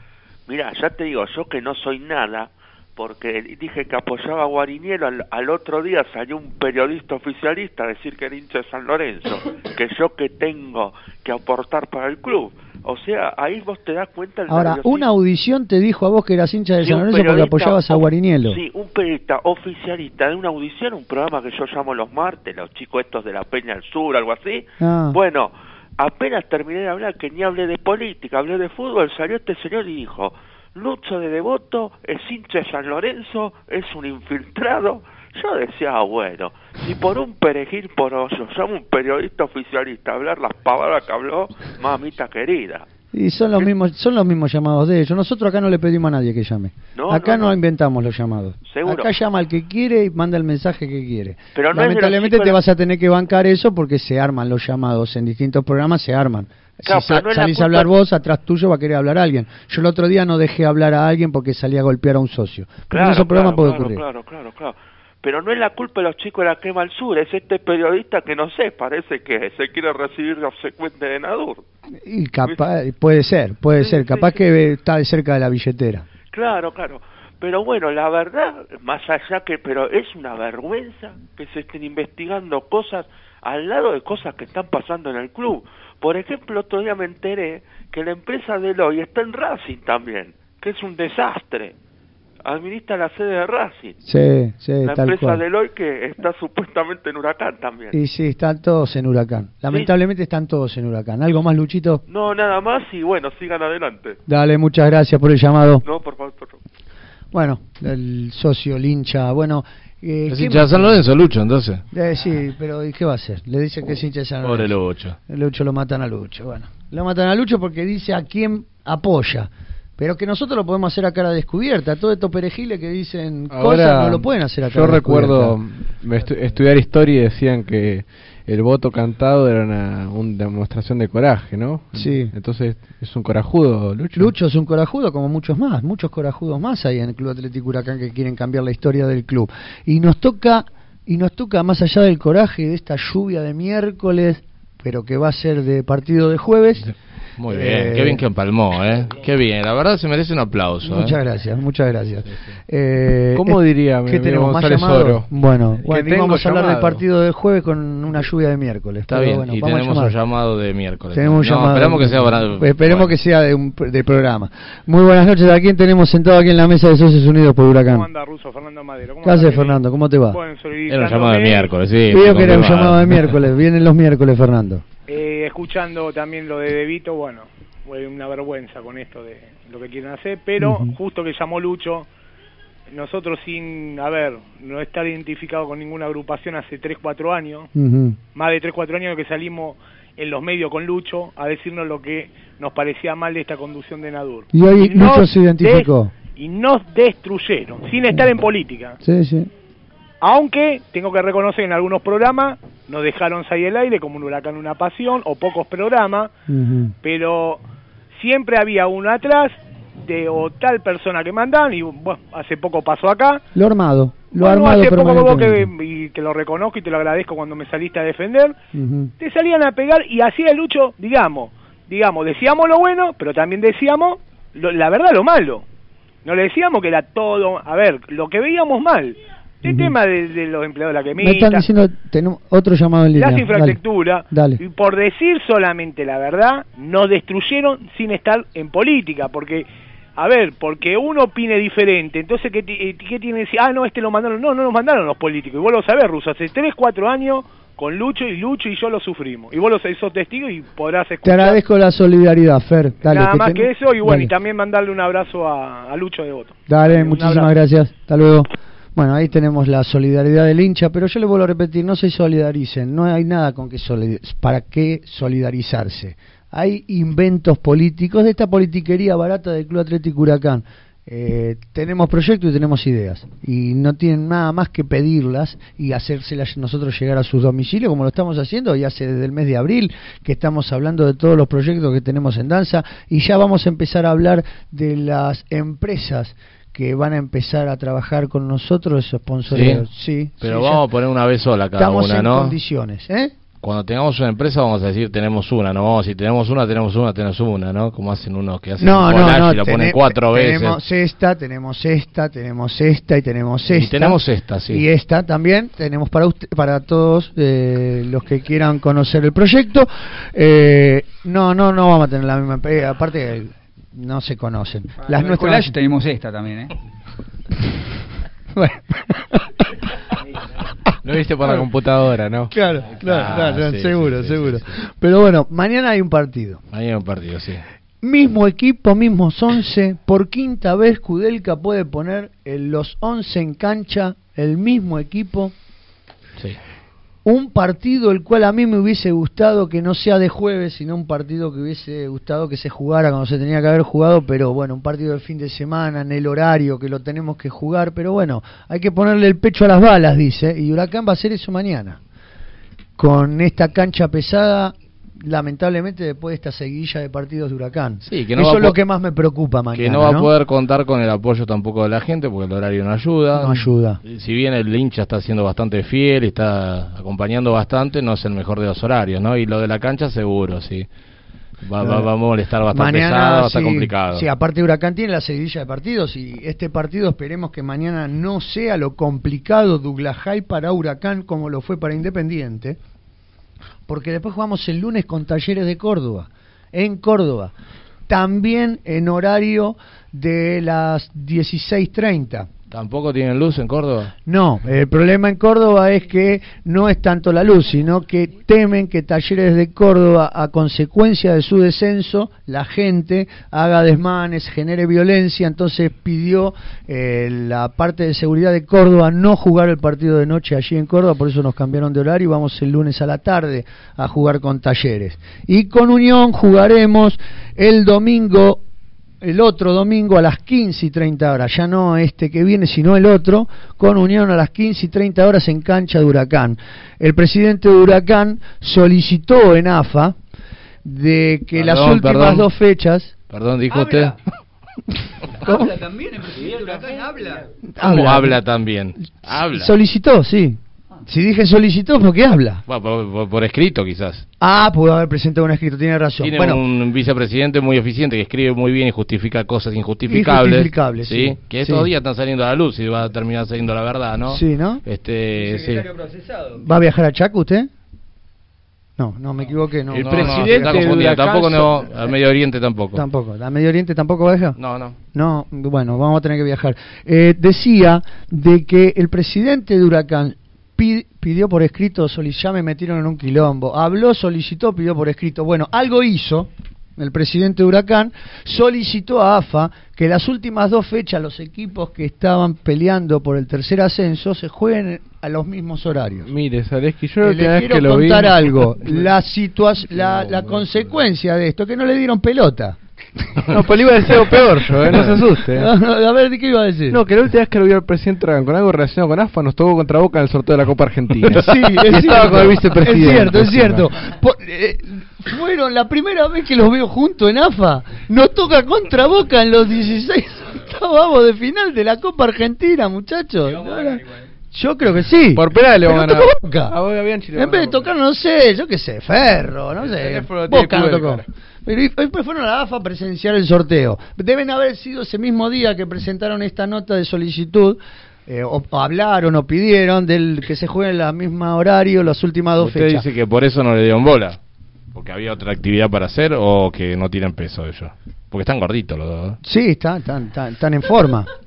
Mira, ya te digo, yo que no soy nada, porque dije que apoyaba a Guariniero, al, al otro día salió un periodista oficialista a decir que era hincha de San Lorenzo, que yo que tengo que aportar para el club. O sea, ahí vos te das cuenta del Ahora, una audición te dijo a vos que eras hincha de Sí, San Lorenzo porque apoyabas a Guarinielo. Sí, un periodista oficialista de una audición, un programa que yo llamo los martes, los chicos estos de la Peña del Sur, algo así. Ah. Bueno, apenas terminé de hablar, que ni hablé de política, hablé de fútbol, salió este señor y dijo, Lucho de Devoto es hincha de San Lorenzo, es un infiltrado. Yo decía, ah, bueno, si por un perejil porollo llama un periodista oficialista a hablar las pavadas que habló, mamita querida. Y son los mismos son los mismos llamados de ellos. Nosotros acá no le pedimos a nadie que llame. No, acá no, no, no. inventamos los llamados. Seguro. Acá llama al que quiere y manda el mensaje que quiere. Pero Lamentablemente te vas a tener que bancar eso porque se arman los llamados en distintos programas, se arman. Claro, si no salís a hablar vos, atrás tuyo va a querer hablar alguien. Yo el otro día no dejé hablar a alguien porque salía a golpear a un socio. Claro, esos claro, puede ocurrir. claro, claro, claro. Pero no es la culpa de los chicos de la Quema al Sur, es este periodista que no sé, parece que se quiere recibir de obsecuente de Nadur. Y capaz, puede ser, puede ser. Capaz que está de cerca de la billetera. Claro, claro. Pero bueno, la verdad, más allá que, pero es una vergüenza que se estén investigando cosas al lado de cosas que están pasando en el club. Por ejemplo, otro día me enteré que la empresa Deloy está en Racing también, que es un desastre. Administra la sede de Racing. Sí, sí, la tal empresa cual. Deloy que está supuestamente en Huracán también. Y sí, están todos en huracán. Lamentablemente están todos en huracán. ¿Algo más, Luchito? No, nada más y bueno, sigan adelante. Dale, muchas gracias por el llamado. No, por favor, por favor. Bueno, el socio, el hincha, bueno... Eh, Es ¿qué hincha de? San Lorenzo, Lucho, entonces. Eh, sí, pero ¿y qué va a hacer? Le dice que es hincha de San Pobre Lorenzo. Lucho. El Lucho lo matan a Lucho, bueno. Lo matan a Lucho porque dice a quién apoya. Pero que nosotros lo podemos hacer a cara descubierta. Todos estos perejiles que dicen cosas no lo pueden hacer a cara Yo recuerdo descubierta. estu- estudiar historia y decían que el voto cantado era una, una demostración de coraje, ¿no? Sí. Entonces, ¿es un corajudo, Lucho? Lucho es un corajudo como muchos más, muchos corajudos más hay en el Club Atlético Huracán que quieren cambiar la historia del club. Y nos toca, y nos toca más allá del coraje de esta lluvia de miércoles, pero que va a ser de partido de jueves. Muy bien, Eh, qué bien que empalmó, ¿eh? Qué bien, la verdad se merece un aplauso. Muchas ¿eh? gracias, muchas gracias. Eh, ¿Cómo diría mi ¿Qué tenemos más? Oro? Bueno, bueno tengo vamos a hablar del llamado. partido del jueves con una lluvia de miércoles. Está pero bien, bueno, y vamos a tenemos llamar. un llamado de miércoles. Tenemos un No, llamado. Esperamos que sea para- Esperemos que sea de un de programa. Muy buenas noches. ¿A quién tenemos sentado aquí en la mesa de Socios Unidos por Huracán? ¿Cómo anda, Ruso? Fernando Madero. ¿Cómo ¿Qué haces, Fernando? ¿Cómo te va? Bueno, Era un llamado de miércoles, sí. Veo que era un llamado de miércoles. Vienen los miércoles, Fernando. Eh, escuchando también lo de Debito, bueno, fue una vergüenza con esto de lo que quieren hacer, pero justo que llamó Lucho, nosotros sin, a ver, no estar identificado con ninguna agrupación hace 3, 4 años, más de 3, 4 años que salimos en los medios con Lucho a decirnos lo que nos parecía mal de esta conducción de Nadur. Y hoy nos Lucho se identificó. y nos destruyeron, sin estar en política. Sí, sí. Aunque tengo que reconocer que en algunos programas nos dejaron salir el aire como un huracán una pasión o pocos programas, pero siempre había uno atrás de o tal persona que mandaban y bueno, hace poco pasó acá. Lo armado. Lo Bueno, armado hace poco vos que, y que lo reconozco y te lo agradezco cuando me saliste a defender, te salían a pegar y hacía el Lucho, digamos, digamos, decíamos lo bueno, pero también decíamos lo- la verdad lo malo. No le decíamos que era todo, a ver, lo que veíamos mal. El tema de, de los empleados de la Me están quemita, diciendo, tenemos otro llamado en línea. las infraestructuras, Dale. y por decir solamente la verdad, nos destruyeron sin estar en política, porque, a ver, porque uno opine diferente, entonces, ¿qué, eh, qué tiene que decir? Ah, no, este lo mandaron, no, no nos mandaron los políticos, y vos lo sabés, Ruso, hace 3, 4 años con Lucho y Lucho y yo lo sufrimos, y vos lo sos testigo y podrás Te escuchar agradezco la solidaridad, Fer. Dale, nada más ten- que eso, y bueno, Dale. y también mandarle un abrazo a, a Lucho de Voto. Dale, Un muchísimas abrazo. gracias. Hasta luego. Bueno, ahí tenemos la solidaridad del hincha, pero yo le vuelvo a repetir, no se solidaricen, no hay nada con que para qué solidarizarse. Hay inventos políticos de esta politiquería barata del Club Atlético Huracán. Eh, tenemos proyectos y tenemos ideas y no tienen nada más que pedirlas y hacérselas nosotros llegar a sus domicilios como lo estamos haciendo y hace desde el mes de abril que estamos hablando de todos los proyectos que tenemos en danza y ya vamos a empezar a hablar de las empresas que van a empezar a trabajar con nosotros sponsores sí, Pero sí, vamos ya a poner una vez sola cada estamos una, en ¿no? condiciones ¿eh? Cuando tengamos una empresa vamos a decir tenemos una, no vamos a decir tenemos una, tenemos una, tenemos una, ¿no? Como hacen unos que hacen No, un no, y lo ponen cuatro veces. Tenemos esta, tenemos esta, tenemos esta y tenemos Y esta. tenemos esta, sí. Y esta también tenemos para usted, para todos eh, los que quieran conocer el proyecto. Eh, no, no, no vamos a tener la misma. eh, aparte, no se conocen. Las Las nuestras. tenemos esta también, ¿eh? Bueno. Lo viste por la computadora, ¿no? Claro, claro, Ah, claro, sí, seguro, sí, sí, seguro. Pero bueno, mañana hay un partido. Ahí hay un partido, sí. Mismo equipo, mismos 11. Por quinta vez Kudelka puede poner los 11 en cancha el mismo equipo. Sí. Un partido el cual a mí me hubiese gustado que no sea de jueves, sino un partido que hubiese gustado que se jugara cuando se tenía que haber jugado, pero bueno, un partido de fin de semana, en el horario que lo tenemos que jugar, pero bueno, hay que ponerle el pecho a las balas, dice, y Huracán va a hacer eso mañana. Con esta cancha pesada, lamentablemente después de esta seguidilla de partidos de Huracán. Sí, que no eso es lo que más me preocupa mañana. que no va a poder contar con el apoyo tampoco de la gente porque el horario no ayuda. No ayuda. Si bien el hincha está siendo bastante fiel y está acompañando bastante, no es el mejor de los horarios, ¿no? Y lo de la cancha seguro, sí. Va, va, va a molestar bastante pesado, va a estar sí, complicado. Sí, aparte Huracán tiene la seguidilla de partidos y este partido esperemos que mañana no sea lo complicado Douglas High para Huracán como lo fue para Independiente, porque después jugamos el lunes con Talleres de Córdoba, en Córdoba, también en horario de las 16.30. ¿Tampoco tienen luz en Córdoba? No, el problema en Córdoba es que no es tanto la luz, sino que temen que Talleres de Córdoba, a consecuencia de su descenso, la gente haga desmanes, genere violencia, entonces pidió eh, la parte de seguridad de Córdoba no jugar el partido de noche allí en Córdoba, por eso nos cambiaron de horario y vamos el lunes a la tarde a jugar con Talleres. Y con Unión jugaremos el domingo el otro domingo a las 15 y 30 horas, ya no este que viene, sino el otro, con Unión a las 15 y 30 horas en cancha de Huracán. El presidente de Huracán solicitó en AFA de que las últimas perdón. dos fechas... Perdón, dijo usted. ¿Habla también el presidente de Huracán? ¿Habla? ¿Cómo habla también? Habla. Solicitó, sí. Si dije solicitó, porque habla. Bueno, por, por- por escrito quizás. Ah, pudo haber presentado un escrito, tiene razón. Tiene bueno, un vicepresidente muy eficiente que escribe muy bien y justifica cosas injustificables. Injustificables, sí. Que estos Sí. días están saliendo a la luz y va a terminar saliendo la verdad, ¿no? Sí, ¿no? Este, sí. ¿va a viajar a Chaco usted? No, no, me equivoqué. No, El no, presidente no, está confundiendo. Tampoco no, al Medio Oriente tampoco. Tampoco. ¿A Medio Oriente tampoco viaja? No, no. No, bueno, vamos a tener que viajar. Eh, decía de que el presidente de Huracán pidió por escrito, ya me metieron en un quilombo, habló, solicitó, pidió por escrito. Bueno, algo hizo el presidente de Huracán, solicitó a AFA que las últimas dos fechas los equipos que estaban peleando por el tercer ascenso se jueguen a los mismos horarios. Mire, Zaleski, yo la Eh, le quiero que lo vi... contar algo. La, la, la consecuencia de esto, que no le dieron pelota. No, pero le iba a decir algo peor yo, ¿eh? no se asuste. No, no, a ver, ¿de qué iba a decir? No, que la última vez que lo vi al presidente con algo relacionado con AFA nos tocó contra Boca en el sorteo de la Copa Argentina. Sí, es cierto. con el vicepresidente. Es cierto, es cierto. Por- eh, fueron la primera vez que los veo juntos en AFA. Nos toca contra Boca en los 16 octavos de final de la Copa Argentina, muchachos. Yo creo que sí. Por penales Pero vamos a ganar. Boca. A Boca Bianchi le En vez de tocar, no sé, yo qué sé, Ferro, no sé. Boca no tocó. Pero después fueron a la AFA a presenciar el sorteo. Deben haber sido ese mismo día que presentaron esta nota de solicitud. eh, o, o hablaron o pidieron del que se juegue en la misma horario las últimas dos ¿Usted fechas. dice que por eso no le dieron bola? ¿Porque había otra actividad para hacer o que no tienen peso ellos? Porque están gorditos los dos. Sí, están, están, están, están en forma.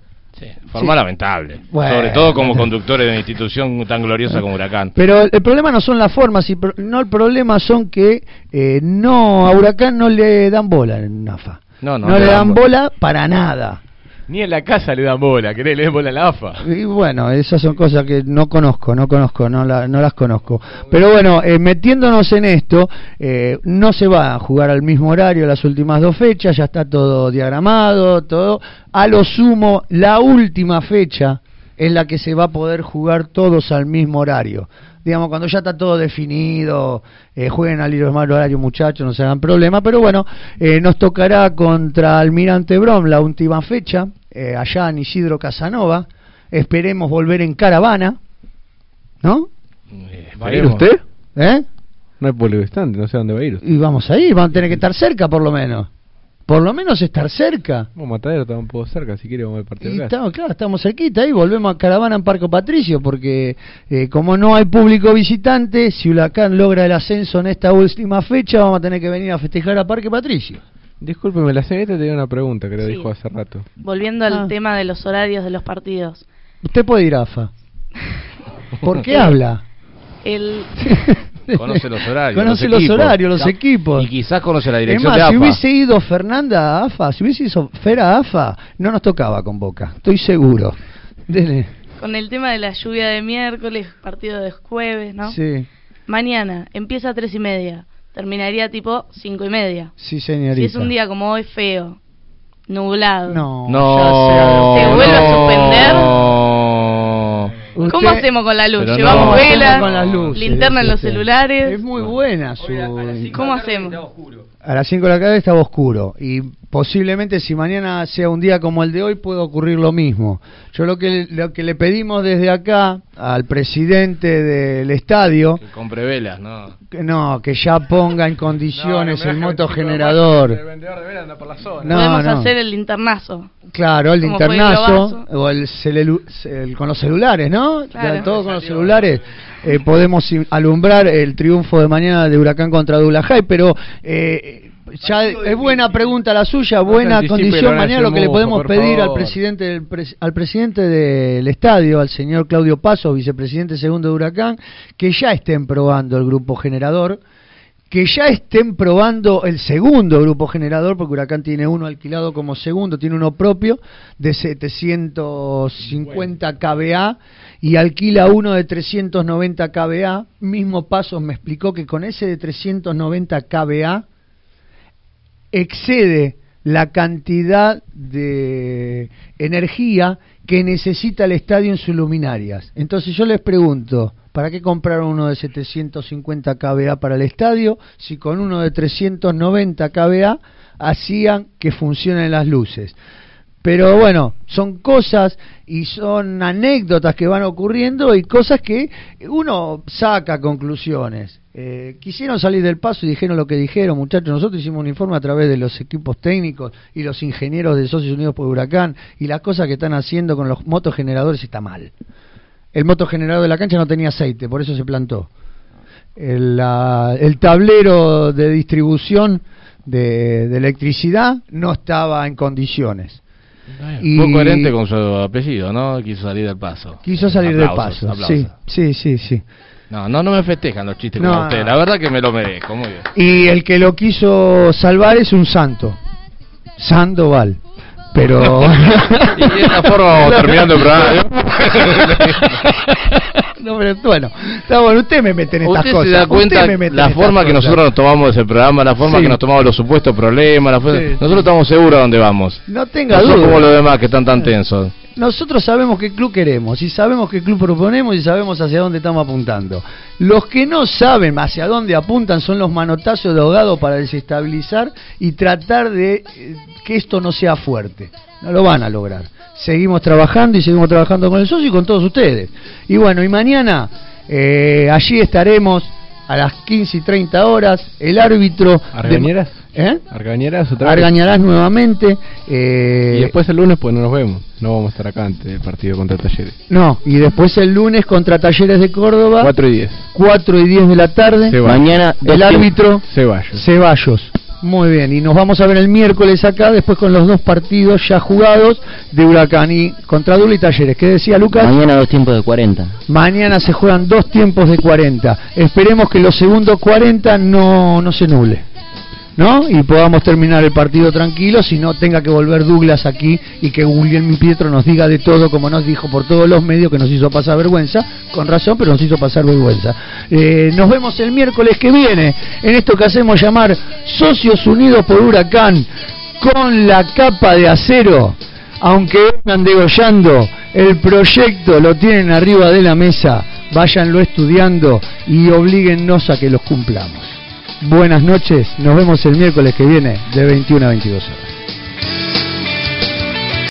Forma Sí. lamentable. Bueno. Sobre todo como conductores de una institución tan gloriosa como Huracán. Pero el, problema no son las formas, no el problema son que eh, no a Huracán no le dan bola en AFA. No, no, no le dan bola para nada. Ni en la casa le dan bola, querés le den bola a la AFA. Y bueno, esas son cosas que no conozco, no conozco, no, la- no las conozco. Pero bueno, eh, metiéndonos en esto, eh, no se va a jugar al mismo horario las últimas dos fechas, ya está todo diagramado, todo. A lo sumo, la última fecha es la que se va a poder jugar todos al mismo horario. Digamos, cuando ya está todo definido, eh, jueguen al mismo horario muchachos, no se hagan problema, pero bueno, eh, nos tocará contra Almirante Brom la última fecha, eh, allá en Isidro Casanova, esperemos volver en caravana, ¿no? ¿Va a ir usted? ¿Eh? No hay público distante, no sé dónde va a ir. Y vamos a ir, vamos a tener que estar cerca por lo menos. Por lo menos estar cerca. Bueno, Matadero está un poco cerca, si quiere vamos al partido Y acá. estamos, claro, estamos cerquita ahí, volvemos a Caravana en Parco Patricio, porque eh, como no hay público visitante, si Huracán logra el ascenso en esta última fecha, vamos a tener que venir a festejar a Parque Patricio. Discúlpeme, la señorita tenía una pregunta que le Sí. dijo hace rato. Volviendo al Ah. tema de los horarios de los partidos. Usted puede ir, AFA. ¿Por qué habla? El, Conoce los horarios. Conoce los, equipos. horarios, los equipos. Y quizás conoce la Es dirección más, de si AFA. hubiese ido Fernanda a AFA, si hubiese ido Fera a AFA, no nos tocaba con Boca, estoy seguro. Dele. con el tema de la lluvia de miércoles, partido de jueves, ¿no? Sí, Mañana empieza a tres y media, terminaría tipo cinco y media. sí, señorita. Si es un día como hoy feo, nublado, No, No. ¿Se vuelve a suspender? ¿cómo Usted- hacemos con la luz? ¿Llevamos no. velas? con las luces, ¿Linterna en los usted. celulares? Es muy buena su... ¿Cómo hacemos? A las 5 de la tarde estaba oscuro y posiblemente si mañana sea un día como el de hoy puede ocurrir lo mismo. Yo lo que lo que le pedimos desde acá al presidente del estadio Que compre velas, ¿no? que no, que ya ponga en condiciones el motogenerador. No, Podemos no. hacer el linternazo. Claro, el el linternazo o el, celelu- el- con los celulares, ¿no? Claro. Ya Todo con los celulares. Eh, podemos alumbrar el triunfo de mañana de Huracán contra Dulajay, pero eh, ya es buena pregunta la suya, buena condición mañana lo que le podemos pedir al presidente del al presidente del estadio, al señor Claudio Paso, vicepresidente segundo de Huracán, que ya estén probando el grupo generador que ya estén probando el segundo grupo generador, porque Huracán tiene uno alquilado como segundo, tiene uno propio de 750 kVA y alquila uno de 390 kVA. Mismo Pasos me explicó que con ese de 390 kVA excede la cantidad de energía que necesita el estadio en sus luminarias. Entonces yo les pregunto, ¿para qué comprar uno de 750 kVA para el estadio si con uno de 390 kVA hacían que funcionen las luces? Pero bueno, son cosas y son anécdotas que van ocurriendo y cosas que uno saca conclusiones. Eh, quisieron salir del paso y dijeron lo que dijeron, muchachos. Nosotros hicimos un informe a través de los equipos técnicos y los ingenieros de Socios Unidos por Huracán y las cosas que están haciendo con los motogeneradores está mal. El motogenerador de la cancha no tenía aceite, por eso se plantó. El, la- el tablero de distribución de, de electricidad no estaba en condiciones. Y- Fue coherente con su apellido, ¿no? Quiso salir del paso. Quiso salir del paso. aplausos. Sí, sí, sí, sí. No, no, no me festejan los chistes No. como usted. La verdad que me lo merezco, muy bien. Y el que lo quiso salvar es un santo. Sandoval. Pero. Y de esta forma vamos terminando el programa. no, pero bueno, está bueno, usted me mete en estas Usted cosas. se da usted cuenta me la forma que cosas. nosotros nos tomamos ese programa, la forma Sí. que nos tomamos los supuestos problemas, la forma- Sí, nosotros estamos seguros a dónde vamos. No tenga no duda. como los demás que están tan tensos. Nosotros sabemos qué club queremos y sabemos qué club proponemos y sabemos hacia dónde estamos apuntando. Los que no saben hacia dónde apuntan son los manotazos de ahogado para desestabilizar y tratar de eh, que esto no sea fuerte. No lo van a lograr. Seguimos trabajando y seguimos trabajando con el socio y con todos ustedes. Y bueno, y mañana eh, allí estaremos a las 15 y 30 horas. El árbitro... ¿Argañeras? ¿Eh? ¿Argañeras otra vez? Argañarás nuevamente. eh, Y después el lunes pues no nos vemos. No vamos a estar acá antes del partido contra Talleres. No, y después el lunes contra Talleres de Córdoba. 4 y 10. 4 y 10 de la tarde. Ceballos. Mañana, el árbitro Ceballos. Ceballos. Muy bien, y nos vamos a ver el miércoles acá, después con los dos partidos ya jugados de Huracán y contra Dula y Talleres. ¿Qué decía Lucas? Mañana dos tiempos de 40. Mañana se juegan dos tiempos de 40. Esperemos que los segundos 40 no, no se nule. ¿No? Y podamos terminar el partido tranquilo, si no tenga que volver Douglas aquí y que Guglielmi Pietro nos diga de todo, como nos dijo por todos los medios, que nos hizo pasar vergüenza, con razón, pero nos hizo pasar vergüenza. Eh, nos vemos el miércoles que viene en esto que hacemos llamar Socios Unidos por Huracán, con la capa de acero, aunque vengan degollando, el proyecto lo tienen arriba de la mesa, váyanlo estudiando y oblíguennos a que los cumplamos buenas noches. Nos vemos el miércoles que viene de 21 a 22 horas.